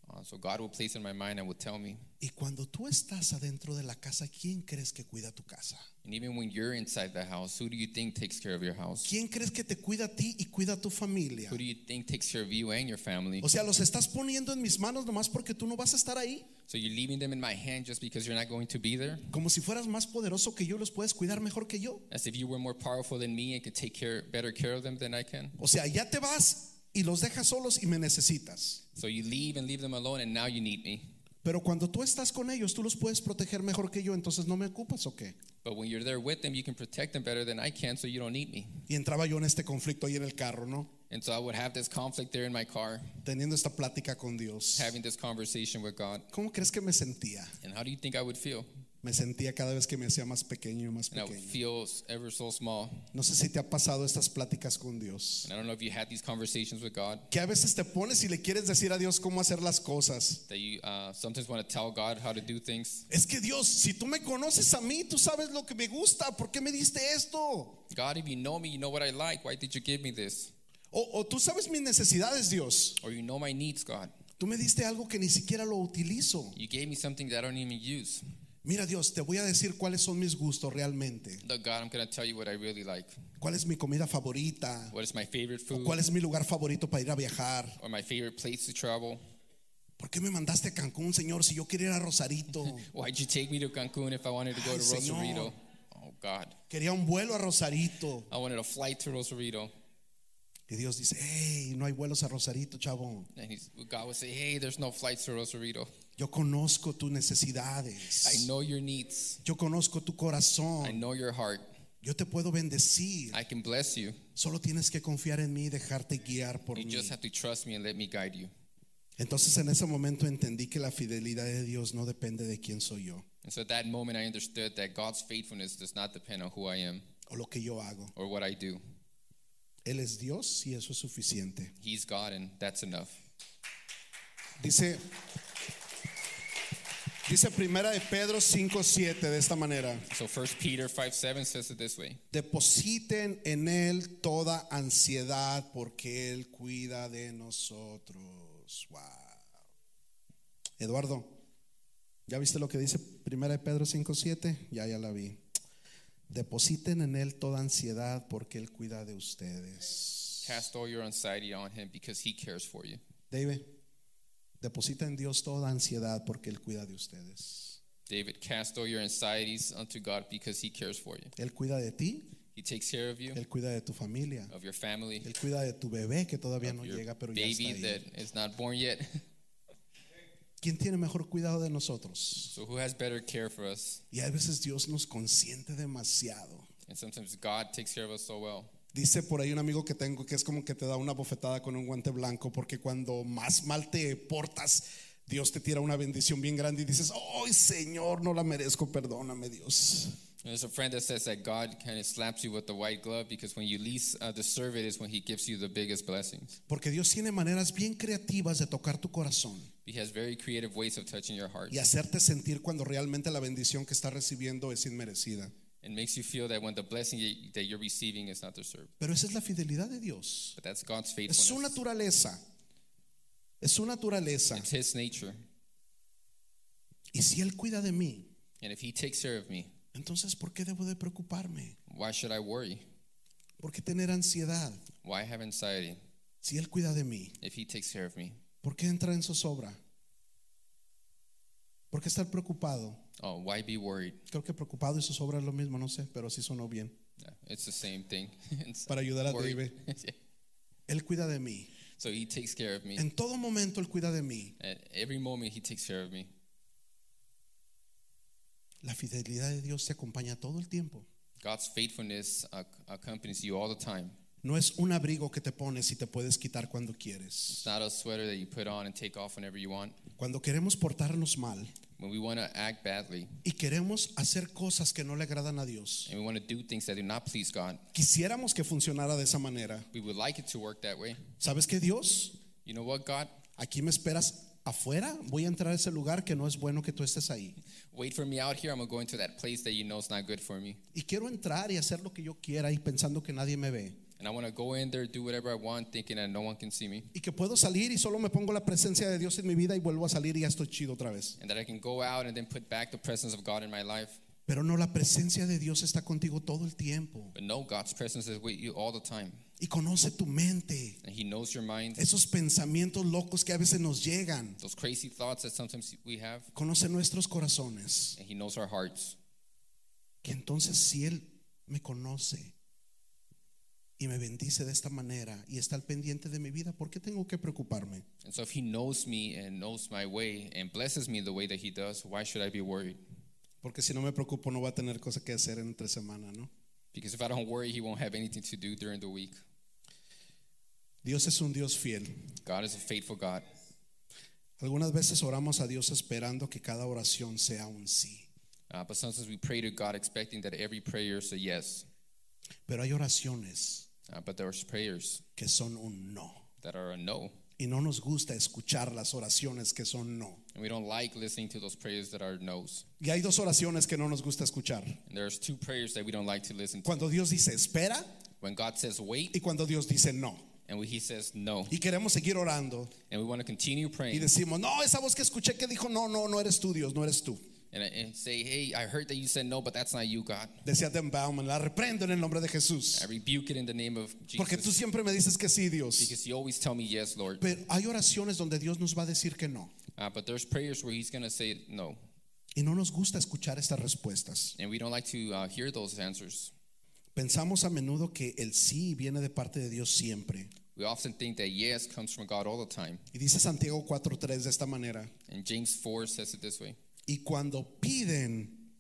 Uh, so God would place in my mind and would tell me. y cuando tú estás adentro de la casa, ¿quién crees que cuida tu casa? And even when you're inside the house, who do you think takes care of your house? ¿Quién crees que te cuida a ti y cuida a tu familia? Who do you think takes care of you and your family? O sea, los estás poniendo en mis manos nomás porque tú no vas a estar ahí. So you're leaving them in my hand just because you're not going to be there? Como si fueras más poderoso que yo, los puedes cuidar mejor que yo. As if you were more powerful than me and could take care, better care of them than I can? O sea, ya te vas y los dejas solos y me necesitas. So you leave and leave them alone, and now you need me. Pero cuando tú estás con ellos, tú los puedes proteger mejor que yo, entonces no me ocupas o qué. But when you're there with them, you can protect them better than I can, so you don't need me. Y entraba yo en este conflicto ahí en el carro, ¿no? And so I would have this conflict there in my car, Teniendo esta plática con Dios. having this conversation with God. ¿Cómo crees que me sentía? And how do you think I would feel? Me sentía cada vez que me hacía más pequeño y más And I would feel ever so small. No sé si te ha pasado estas pláticas con Dios. And I don't know if you had these conversations with God Que a veces te pones y le quieres decir a Dios cómo hacer las cosas. that you uh, sometimes want to tell God how to do things. Es que Dios, si tú me conoces a mí, tú sabes lo que me gusta. ¿Por qué me diste esto? God, if you know me, you know what I like. Why did you give me this? O, o tú sabes mis necesidades, Dios. Or you know my needs, God. Tú me diste algo que ni siquiera lo utilizo. You gave me something that I don't even use. Mira Dios, te voy a decir cuáles son mis gustos realmente. Look, God, I'm to tell you what I really like. ¿Cuál es mi comida favorita? What is my favorite ¿O food? ¿Cuál es mi lugar favorito para ir a viajar? Or my favorite place to travel? ¿Por qué me mandaste a Cancún, Señor, si yo quería ir a Rosarito? Why'd you take me to Cancun if I wanted to go Ay, to Señor. Rosarito? Oh, God. Quería un vuelo a Rosarito. I wanted a flight to Rosarito. Y Dios dice, hey, no hay vuelos a Rosarito. And he's, God would say, hey, there's no flights to Rosarito. Yo conozco tus necesidades. I know your needs. Yo conozco tu I corazón. know your heart. Yo te puedo bendecir. I can bless you. Solo tienes que confiar en mí y dejarte guiar por You mí. just have to trust me and let me guide you. Entonces en ese momento entendí que la fidelidad de Dios no depende de quién soy yo And so at that moment, I understood that God's faithfulness does not depend on who I am o lo que yo hago. or what I do. Él es Dios y eso es suficiente. He's God, and that's enough. Dice, dice primera de Pedro 5.7 de esta manera. So 1 Peter 5 7 says it this way Depositen en Él toda ansiedad porque Él cuida de nosotros. Wow. Eduardo, ¿ya viste lo que dice Primera de Pedro 5.7? Ya, ya la vi. Depositen en Él toda ansiedad porque Él cuida de ustedes. Cast all your anxiety on Him because He cares for you. David, deposita en Dios toda ansiedad porque Él cuida de ustedes. David, cast all your anxieties unto God because He cares for you. Él cuida de ti, He takes care of you, Él cuida de tu familia, of your family, Él cuida de tu bebé que todavía of no llega, pero ya está baby ahí. that is not born yet. ¿Quién tiene mejor cuidado de nosotros? So who has better care for us? Y a veces Dios nos consiente demasiado. And sometimes God takes care of us so well. Dice por ahí un amigo que tengo que es como que te da una bofetada con un guante blanco porque cuando más mal te portas, Dios te tira una bendición bien grande y dices, ¡ay Señor, no la merezco, perdóname Dios! And there's a friend that says that God kind of slaps you with the white glove because when you least uh, deserve it is when He gives you the biggest blessings. Porque Dios tiene maneras bien creativas de tocar tu corazón He has very creative ways of touching your heart y hacerte sentir cuando realmente la bendición que estás recibiendo es inmerecida. and makes you feel that when the blessing you- that you're receiving is not deserved. Pero esa es la fidelidad de Dios. But that's God's Es su faithfulness. naturaleza. Es su naturaleza. It's His nature. Y si Él cuida de mí, And if He takes care of me, entonces ¿por qué debo de preocuparme? why should I worry? ¿Por qué tener ansiedad? Why have anxiety Si Él cuida de mí, if He takes care of me? ¿Por qué entrar en zozobra? ¿Por qué estar preocupado? Oh, why be worried? Creo que preocupado y zozobra es lo mismo, no sé, pero sí sonó bien. Yeah, it's the same thing. Para ayudar a worried. David. Yeah. Él cuida de mí. So He takes care of me. En todo momento Él cuida de mí. At every moment, He takes care of me. La fidelidad de Dios te acompaña todo el tiempo. God's faithfulness accompanies you all the time. No es un abrigo que te pones y te puedes quitar cuando quieres. It's not a sweater that you put on and take off whenever you want. Cuando queremos portarnos mal When we want to act badly y queremos hacer cosas que no le agradan a Dios, and we want to do things that do not please God, quisiéramos que funcionara de esa manera. we would like it to work that way. ¿Sabes qué, Dios? You know what, God? Aquí me esperas afuera. Voy a entrar a ese lugar que no es bueno que tú estés ahí. Wait for me out here. I'm going to go into that place that you know is not good for me. Y quiero entrar y hacer lo que yo quiera y pensando que nadie me ve. And I want to go in there, do whatever I want, thinking that no one can see me. Y que puedo salir y solo me pongo la presencia de Dios en mi vida y vuelvo a salir y ya estoy chido otra vez. And that I can go out and then put back the presence of God in my life. Pero no, la presencia de Dios está contigo todo el tiempo. But no, God's presence is with you all the time. Y conoce tu mente. And He knows your mind, Esos pensamientos locos que a veces nos llegan. those crazy thoughts that sometimes we have. Conoce nuestros corazones. And He knows our hearts. Que entonces si Él me conoce y me bendice de esta manera y está al pendiente de mi vida, ¿por qué tengo que preocuparme? And so if He knows me and knows my way and blesses me the way that He does, why should I be worried? Porque si no me preocupo no va a tener cosa que hacer entre semana, ¿no? Because if I don't worry, He won't have anything to do during the week. Dios es un Dios fiel. God is a faithful God. Algunas veces oramos a Dios esperando que cada oración sea un sí. Uh, but sometimes we pray to God expecting that every prayer is a yes. Pero hay oraciones Uh, but there's prayers que son un no. that are a no. Y no nos gusta escuchar las oraciones que son no. And we don't like listening to those prayers that are no's. Y hay dos oraciones que no nos gusta escuchar. And there's two prayers that we don't like to listen to. Cuando Dios dice espera When God says wait, y cuando Dios dice no. and when He says no, Y queremos seguir orando and we want to continue y praying, decimos, no, esa voz que escuché que dijo no, no, no eres tú Dios, no eres tú. And, and say, Hey, I heard that you said no, but that's not you, God. Decía Bauman, la reprendo en el nombre de Jesús. I rebuke it in the name of Porque tú Jesus. siempre me dices que sí, Dios. Because you always tell me yes, Lord. Pero hay oraciones donde Dios nos va a decir que no. Uh, but there's prayers where He's going to say no. Y no nos gusta escuchar estas respuestas. And we don't like to uh, hear those answers. Pensamos a menudo que el sí viene de parte de Dios siempre. We often think that yes comes from God all the time. Y dice Santiago 4.3 de esta manera. And James 4 says it this way Y cuando piden,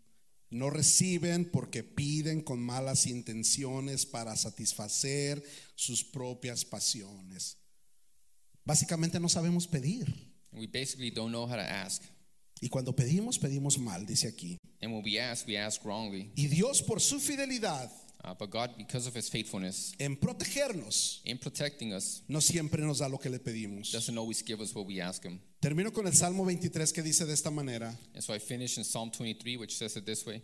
no reciben porque piden con malas intenciones para satisfacer sus propias pasiones. Básicamente no sabemos pedir. We basically don't know how to ask. Y cuando pedimos, pedimos mal, dice aquí. And when we ask, we ask wrongly. Y Dios por su fidelidad Uh, but God, because of His faithfulness en protegernos, in protecting us, no siempre nos da lo que le pedimos. doesn't always give us what we ask Him. Termino con el Salmo 23 que dice de esta manera. And so I finish in Psalm 23, which says it this way.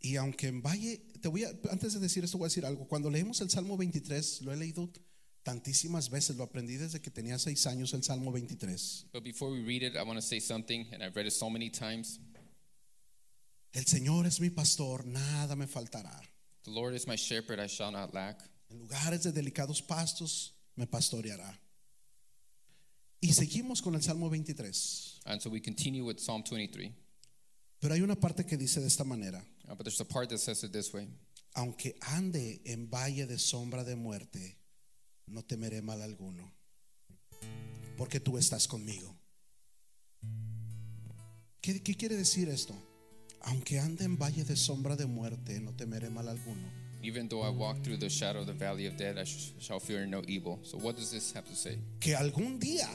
Y aunque en Valle, te voy a, antes de decir esto voy a decir algo. Cuando leemos el Salmo 23, lo he leído tantísimas veces, lo aprendí desde que tenía seis años el Salmo 23. But before we read it, I want to say something, and I've read it so many times. El Señor es mi pastor, nada me faltará. The Lord is my shepherd, I shall not lack. En lugares de delicados pastos me pastoreará. Y seguimos con el Salmo 23. And so we continue with Psalm 23. Pero hay una parte que dice de esta manera. Uh, but there's a part that says it this way Aunque ande en valle de sombra de muerte, no temeré mal alguno, porque tú estás conmigo. ¿Qué, qué quiere decir esto? Aunque ande en valle de sombra de muerte, no temeré mal alguno. Even though I walk through the shadow of the valley of death, I sh- shall fear no evil. So, what does this have to say? Que algún día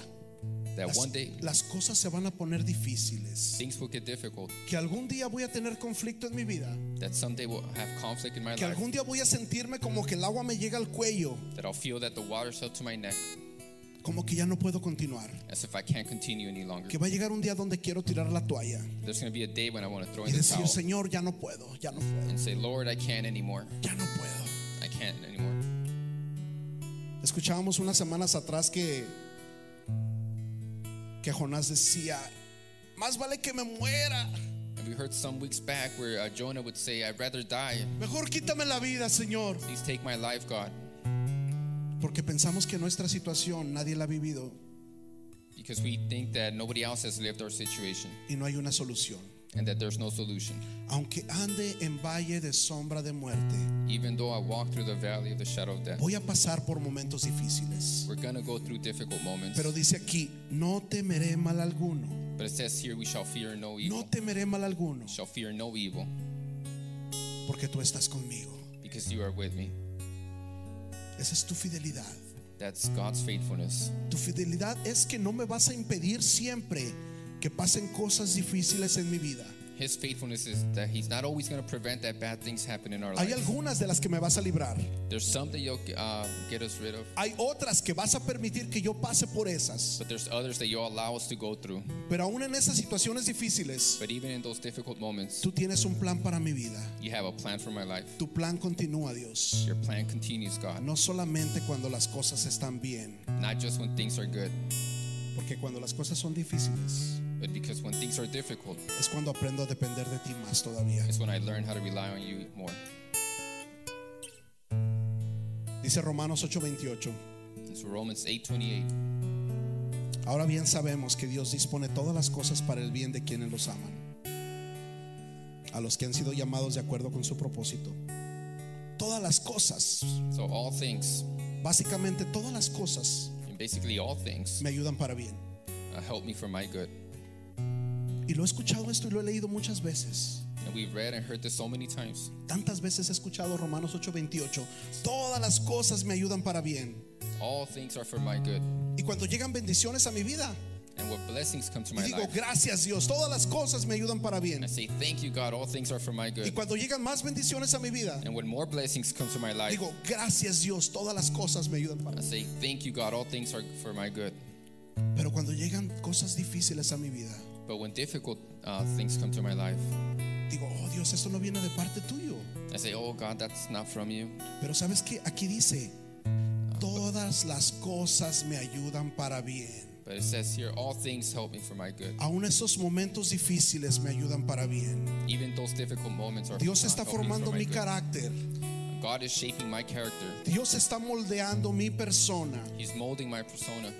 That las, one day las cosas se van a poner difíciles. things will get difficult, Que algún día voy a tener conflicto en mi vida. that someday we'll have conflict in my Que life, algún día voy a sentirme como que el agua me llega al cuello, that I'll feel that the water's up to my neck, como que ya no puedo continuar. as if I can't continue any longer. Que va a llegar un día donde quiero tirar la toalla There's going to be a day when I want to throw y in the decir, towel Señor, ya no puedo, ya no puedo, and say, Lord, I can't anymore. ya no puedo. I can't anymore. Escuchábamos unas semanas atrás que que Jonás decía, más vale que me muera, And we heard some weeks back where uh, Jonah would say, I'd rather die. mejor quítame la vida, Señor, Please take my life, God. Porque pensamos que nuestra situación nadie la ha vivido Because we think that nobody else has lived our situation y no hay una solución. and that there's no solution. Aunque ande en valle de sombra de muerte, Even though I walk through the valley of the shadow of death, voy a pasar por momentos difíciles. we're going to go through difficult moments. Pero dice aquí, no temeré mal alguno, But it says here, we shall fear no evil. no temeré mal alguno, Shall fear no evil porque tú estás conmigo. because you are with me. Esa es tu fidelidad. That's God's faithfulness. Tu fidelidad es que no me vas a impedir siempre que pasen cosas difíciles en mi vida. His faithfulness is that He's not always going to prevent that bad things happen in our Hay life. algunas de las que me vas a librar. There's some that you'll uh, get us rid of, Hay otras que vas a permitir que yo pase por esas. but there's others that you'll allow us to go through. Pero aún en esas situaciones difíciles, But even in those difficult moments, tú tienes un plan para mi vida. you have a plan for my life. Tu plan continúa, Dios. Your plan continues, God. No solamente cuando las cosas están bien, Not just when things are good, porque cuando las cosas son difíciles but because when things are difficult, es cuando aprendo a depender de ti más todavía. it's when I learn how to rely on you more. Dice Romanos 8:28. And so Romans 8:28. Ahora bien sabemos que Dios dispone todas las cosas para el bien de quienes los aman, a los que han sido llamados de acuerdo con su propósito. Todas las cosas, So all things, básicamente todas las cosas basically all things, me ayudan para bien. uh, help me for my good. Y lo he escuchado esto y lo he leído muchas veces. And we've read and heard this so many times. Tantas veces he escuchado Romanos 8:28. Todas las cosas me ayudan para bien. All things are for my good. Y cuando llegan bendiciones a mi vida, And what blessings come to y my digo, life, gracias Dios, todas las cosas me ayudan para bien. I say, Thank you, God. All things are for my Y good. cuando llegan más bendiciones a mi vida, And when more blessings come to my life, digo, gracias Dios, todas las cosas me ayudan para I bien. say, Thank you, God. All things are for my good. Pero cuando llegan cosas difíciles a mi vida, But when difficult uh, things come to my life, digo, oh Dios, esto no viene de parte tuyo. I say, Oh, God, that's not from you. Pero sabes que aquí dice, todas las cosas me ayudan para bien. But it says here, all things help me for my good. Aún esos momentos difíciles me ayudan para bien. Even those difficult moments are Dios está formando for my mi good. carácter. God is shaping my character. Dios está moldeando mi persona. He's molding my persona.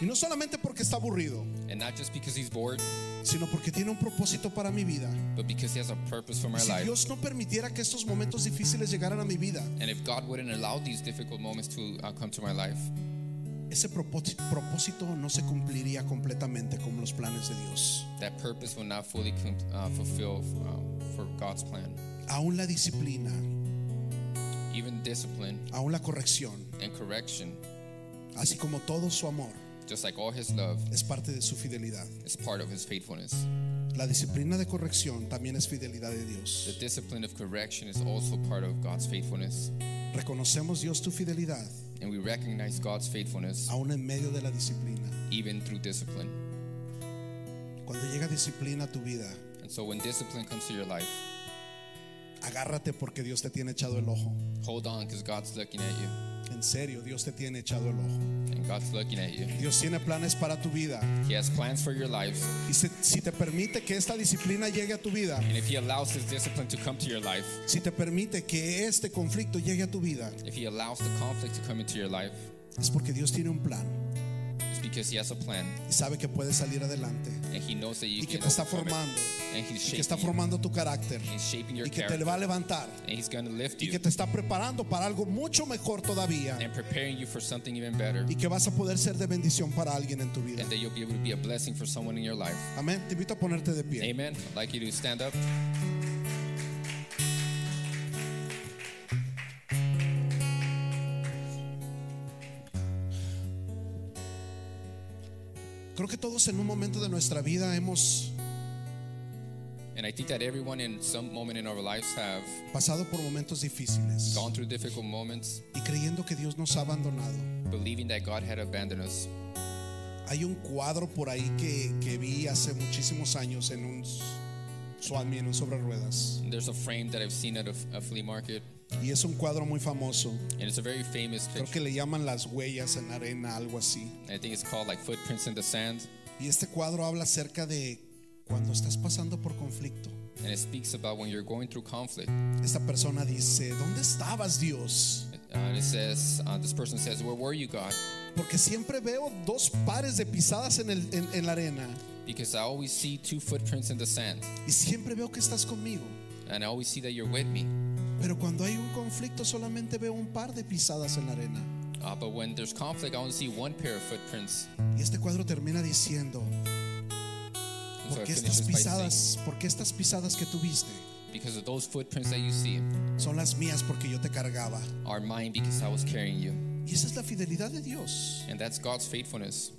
Y no solamente porque está aburrido, And not just because he's bored, sino porque tiene un propósito para mi vida. but because he has a purpose for my Si life. Dios no permitiera que estos momentos difíciles llegaran a mi vida, And if God wouldn't allow these difficult moments to uh, come to my life, ese propósito, propósito no se cumpliría completamente como los planes de Dios. that purpose will not fully uh, fulfill um, for God's plan. Aún la disciplina, Even discipline aún la corrección, and correction, así como todo su amor, just like all his love, es parte de su fidelidad. is part of his faithfulness. La disciplina de corrección también es fidelidad de The Dios. discipline of correction is also part of God's faithfulness. Reconocemos Dios tu fidelidad, And we recognize God's faithfulness aún en medio de la disciplina. even through discipline. Cuando llega disciplina a tu vida, And so when discipline comes to your life, agárrate porque Dios te tiene echado el ojo. hold on because God's looking at you. En serio, Dios te tiene echado el ojo. And God's looking at you. Dios tiene planes para tu vida. He has plans for your lives. Y si, si te permite que esta disciplina llegue a tu vida, And if He allows His discipline to come to your life, si te permite que este conflicto llegue a tu vida, if He allows the conflict to come into your life, es porque Dios tiene un plan because He has a plan y sabe que puedes salir adelante and He knows that you y que can te está formando And He's y que está you. formando tu carácter He's shaping your y que te character. va a levantar And He's going to lift y you que te está preparando para algo mucho mejor todavía and preparing you for something even better. y que vas a poder ser de bendición para alguien en tu vida. And that you'll be able to be a blessing for someone in your life. Amén. Te invito a ponerte de pie. Amen. I'd like you to stand up. Creo que todos en un momento de nuestra vida hemos And I think that everyone in some moment in our lives have pasado por momentos difíciles gone through difficult moments, y creyendo que Dios nos ha abandonado. believing that God had abandoned us. Hay un cuadro por ahí que, que vi hace muchísimos años en un Swami, en un sobre ruedas. There's a frame that I've seen at a, a flea market, Y es un cuadro muy famoso. and it's a very famous Creo picture. que le llaman las huellas en arena, algo así. I think it's called like footprints in the sand, Y este cuadro habla acerca de cuando estás pasando por conflicto. and it speaks about when you're going through conflict. Esta persona dice, ¿dónde estabas Dios? Uh, and it says, uh, this person says, "Where were you, God?" Porque siempre veo dos pares de pisadas en, el- en- en la arena. Because I always see two footprints in the sand, Y siempre veo que estás conmigo. and I always see that you're with me. Pero cuando hay un conflicto solamente veo un par de pisadas en la arena. Uh, but when there's conflict, I only see one pair of footprints. Y este cuadro termina diciendo, And so ¿por it qué estas pisadas, por qué estas pisadas que tuviste because of those footprints that you see son las mías porque yo te cargaba? are mine because I was carrying you. Y esa es la fidelidad de Dios. And that's God's faithfulness.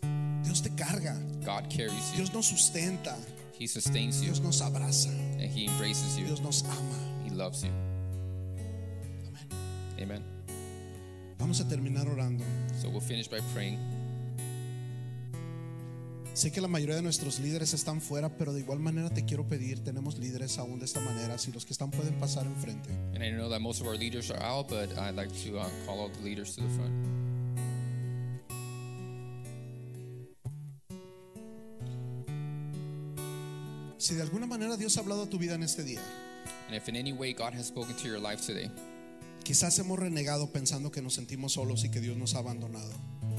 Dios te carga, God carries you. Dios nos sustenta, He sustains you Dios nos abraza, and He embraces you. Dios nos ama. He loves you. Amen. Vamos a terminar orando. So we'll finish by praying. Sé que la mayoría de nuestros líderes están fuera, pero de igual manera te quiero pedir, tenemos líderes aún de esta manera, si los que están pueden pasar enfrente. And I know that most of our leaders are out, but I'd like to uh, call all the leaders to the front. Si de alguna manera Dios ha hablado a tu vida en este día, And if in any way God has spoken to your life today, quizás hemos renegado pensando que nos sentimos solos y que Dios nos ha abandonado.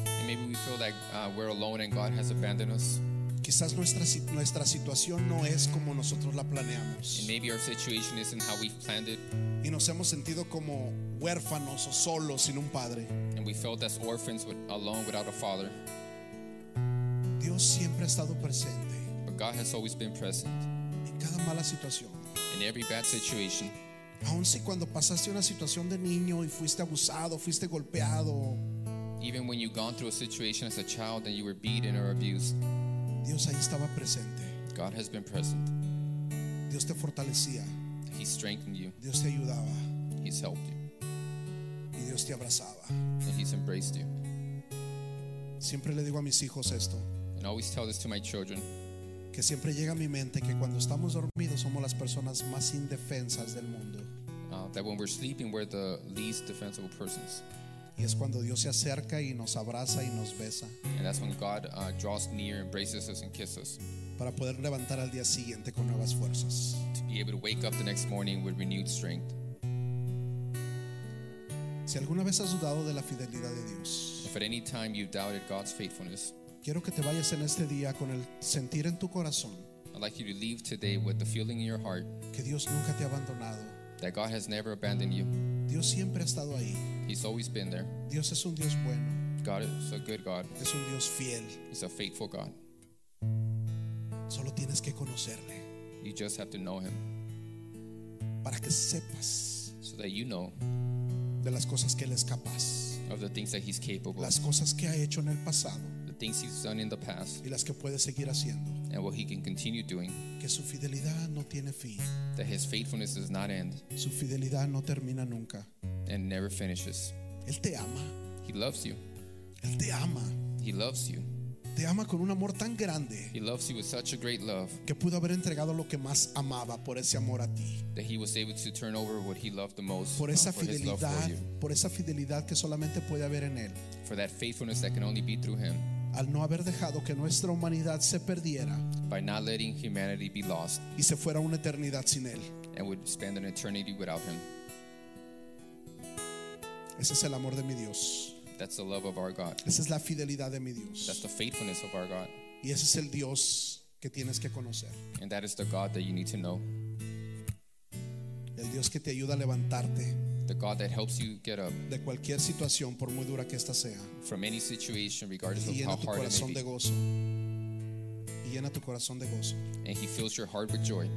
and maybe we feel that uh, we're alone and God has abandoned us, Quizás nuestra, nuestra situación no es como nosotros la and planeamos. maybe our situation isn't how we've planned it, Y nos hemos sentido como huérfanos o solos sin un padre. and we felt as orphans with, alone without a father. Dios siempre ha estado presente But God has always been present en cada mala situación. in every bad situation. Aun si cuando pasaste una situación de niño y fuiste abusado, fuiste golpeado, Even when gone through a situation as a child and you were beaten or abused, Dios ahí estaba presente. God has been present. Dios te fortalecía, He strengthened you, Dios te ayudaba He's helped you, y Dios te abrazaba. and He's embraced you. Siempre le digo a mis hijos esto, And I always tell this to my children que siempre llega a mi mente que cuando estamos dormidos somos las personas más indefensas del mundo. That when we're sleeping, we're the least defensible persons. Y es cuando Dios se acerca y nos abraza y nos besa And that's when God uh, draws near, embraces us, and kisses us para poder levantar al día siguiente con nuevas fuerzas. to be able to wake up the next morning with renewed strength. Si alguna vez has dudado de la fidelidad de Dios, If at any time you've doubted God's faithfulness, quiero que te vayas en este día con el sentir en tu corazón I'd like you to leave today with the feeling in your heart que Dios nunca te ha abandonado. That God has never abandoned you. Dios siempre ha estado ahí. He's always been there. Dios es un Dios bueno, God is a good God. es un Dios fiel. He's a faithful God. Solo tienes que conocerle You just have to know Him para que sepas so that you know de las cosas que Él es capaz, of the things that He's capable las cosas que ha hecho en el pasado things He's done in the past, y las que puede seguir haciendo. and what He can continue doing. Que su fidelidad no tiene fin, That His faithfulness does not end su fidelidad no termina nunca. and never finishes. Él te ama, He loves you. Él te ama, He loves you. te ama con un amor tan grande He loves you with such a great love que pudo haber entregado lo que más amaba por ese amor a ti, that He was able to turn over what He loved the most por uh, esa for His love for fidelidad, you, por esa fidelidad que solamente puede haber en Él, for that faithfulness that can only be through Him, al no haber dejado que nuestra humanidad se perdiera by not letting humanity be lost y se fuera una eternidad sin Él. and would spend an eternity without Him. Ese es el amor de mi Dios, That's the love of our God. esa es la fidelidad de mi Dios That's the faithfulness of our God. y ese es el Dios que tienes que conocer, And that is the God that you need to know. el Dios que te ayuda a levantarte The God that helps you get up de cualquier situación, por muy dura que ésta sea. from any situation, regardless of how hard it may de be. gozo. Y llena tu corazón de gozo. And He fills your heart with joy.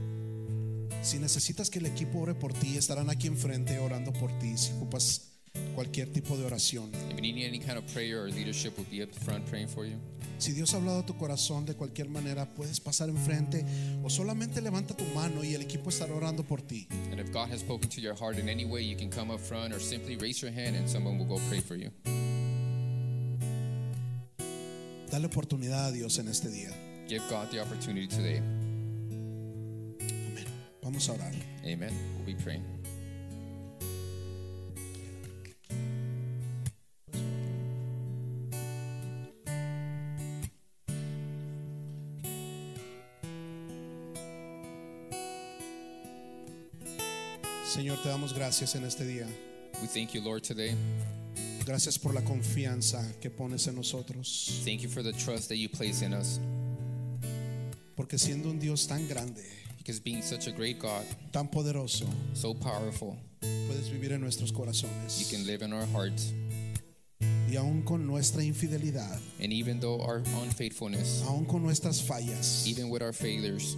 Si necesitas que el equipo ore por ti, estarán aquí enfrente orando por ti. Si ocupas cualquier tipo de oración. If you need any kind of prayer or leadership, will be up front praying for you. Si Dios ha hablado a tu corazón de cualquier manera, puedes pasar enfrente o solamente levanta tu mano y el equipo estará orando por ti. And if God has spoken to your heart in any way, you can come up front or simply raise your hand and someone will go pray for you. Dale oportunidad a Dios en este día. Give God the opportunity today. Amén. Vamos a orar. Amen. We'll be praying. Señor, te damos gracias en este día. We thank you, Lord, today. Gracias por la confianza que pones en nosotros. Thank you for the trust that you place in us. Porque siendo un Dios tan grande, Because being such a great God, tan poderoso, so powerful, puedes vivir en nuestros you corazones. can live in our hearts. Y aún con nuestra infidelidad, And even though our unfaithfulness, aún con nuestras fallas, even with our failures,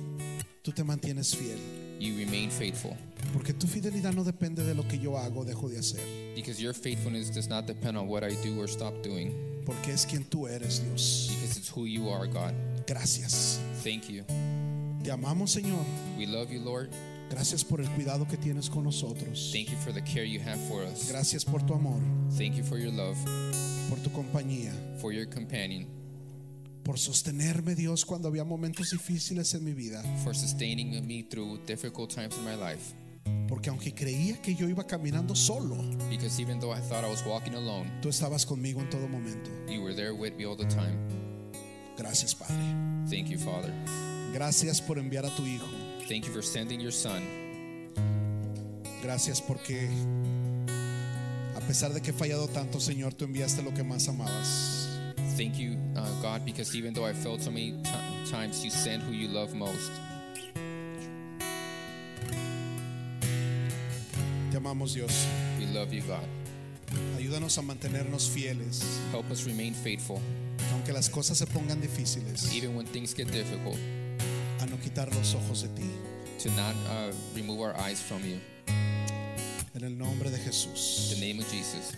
tú te mantienes fiel. you remain faithful. Porque tu fidelidad no depende de lo que yo hago o dejo de hacer. Because your faithfulness does not depend on what I do or stop doing. Porque es quien tú eres, Dios. Because it's who you are, God. Gracias. Thank you. Te amamos, Señor. We love you, Lord. Gracias por el cuidado que tienes con nosotros. Thank you for the care you have for us. Gracias por tu amor, Thank you for your love, por tu compañía, for your companion, por sostenerme, Dios, cuando había momentos difíciles en mi vida. for sustaining me through difficult times in my life. Porque aunque creía que yo iba caminando solo, Because even though I thought I was walking alone, tú estabas conmigo en todo momento. you were there with me all the time. Gracias, Padre. Thank you, Father. Gracias por enviar a tu Hijo. Thank you for sending your Son. Gracias porque a pesar de que he fallado tanto, Señor, tú enviaste lo que más amabas. Thank you, uh, God, because even though I failed so many ti- times, you sent who you love most. Te amamos, Dios. We love you, God. Ayúdanos a mantenernos fieles, Help us remain faithful, aunque las cosas se pongan difíciles, even when things get difficult, a no quitar los ojos de ti. to not uh, remove our eyes from you. En el nombre de Jesús. In the name of Jesus.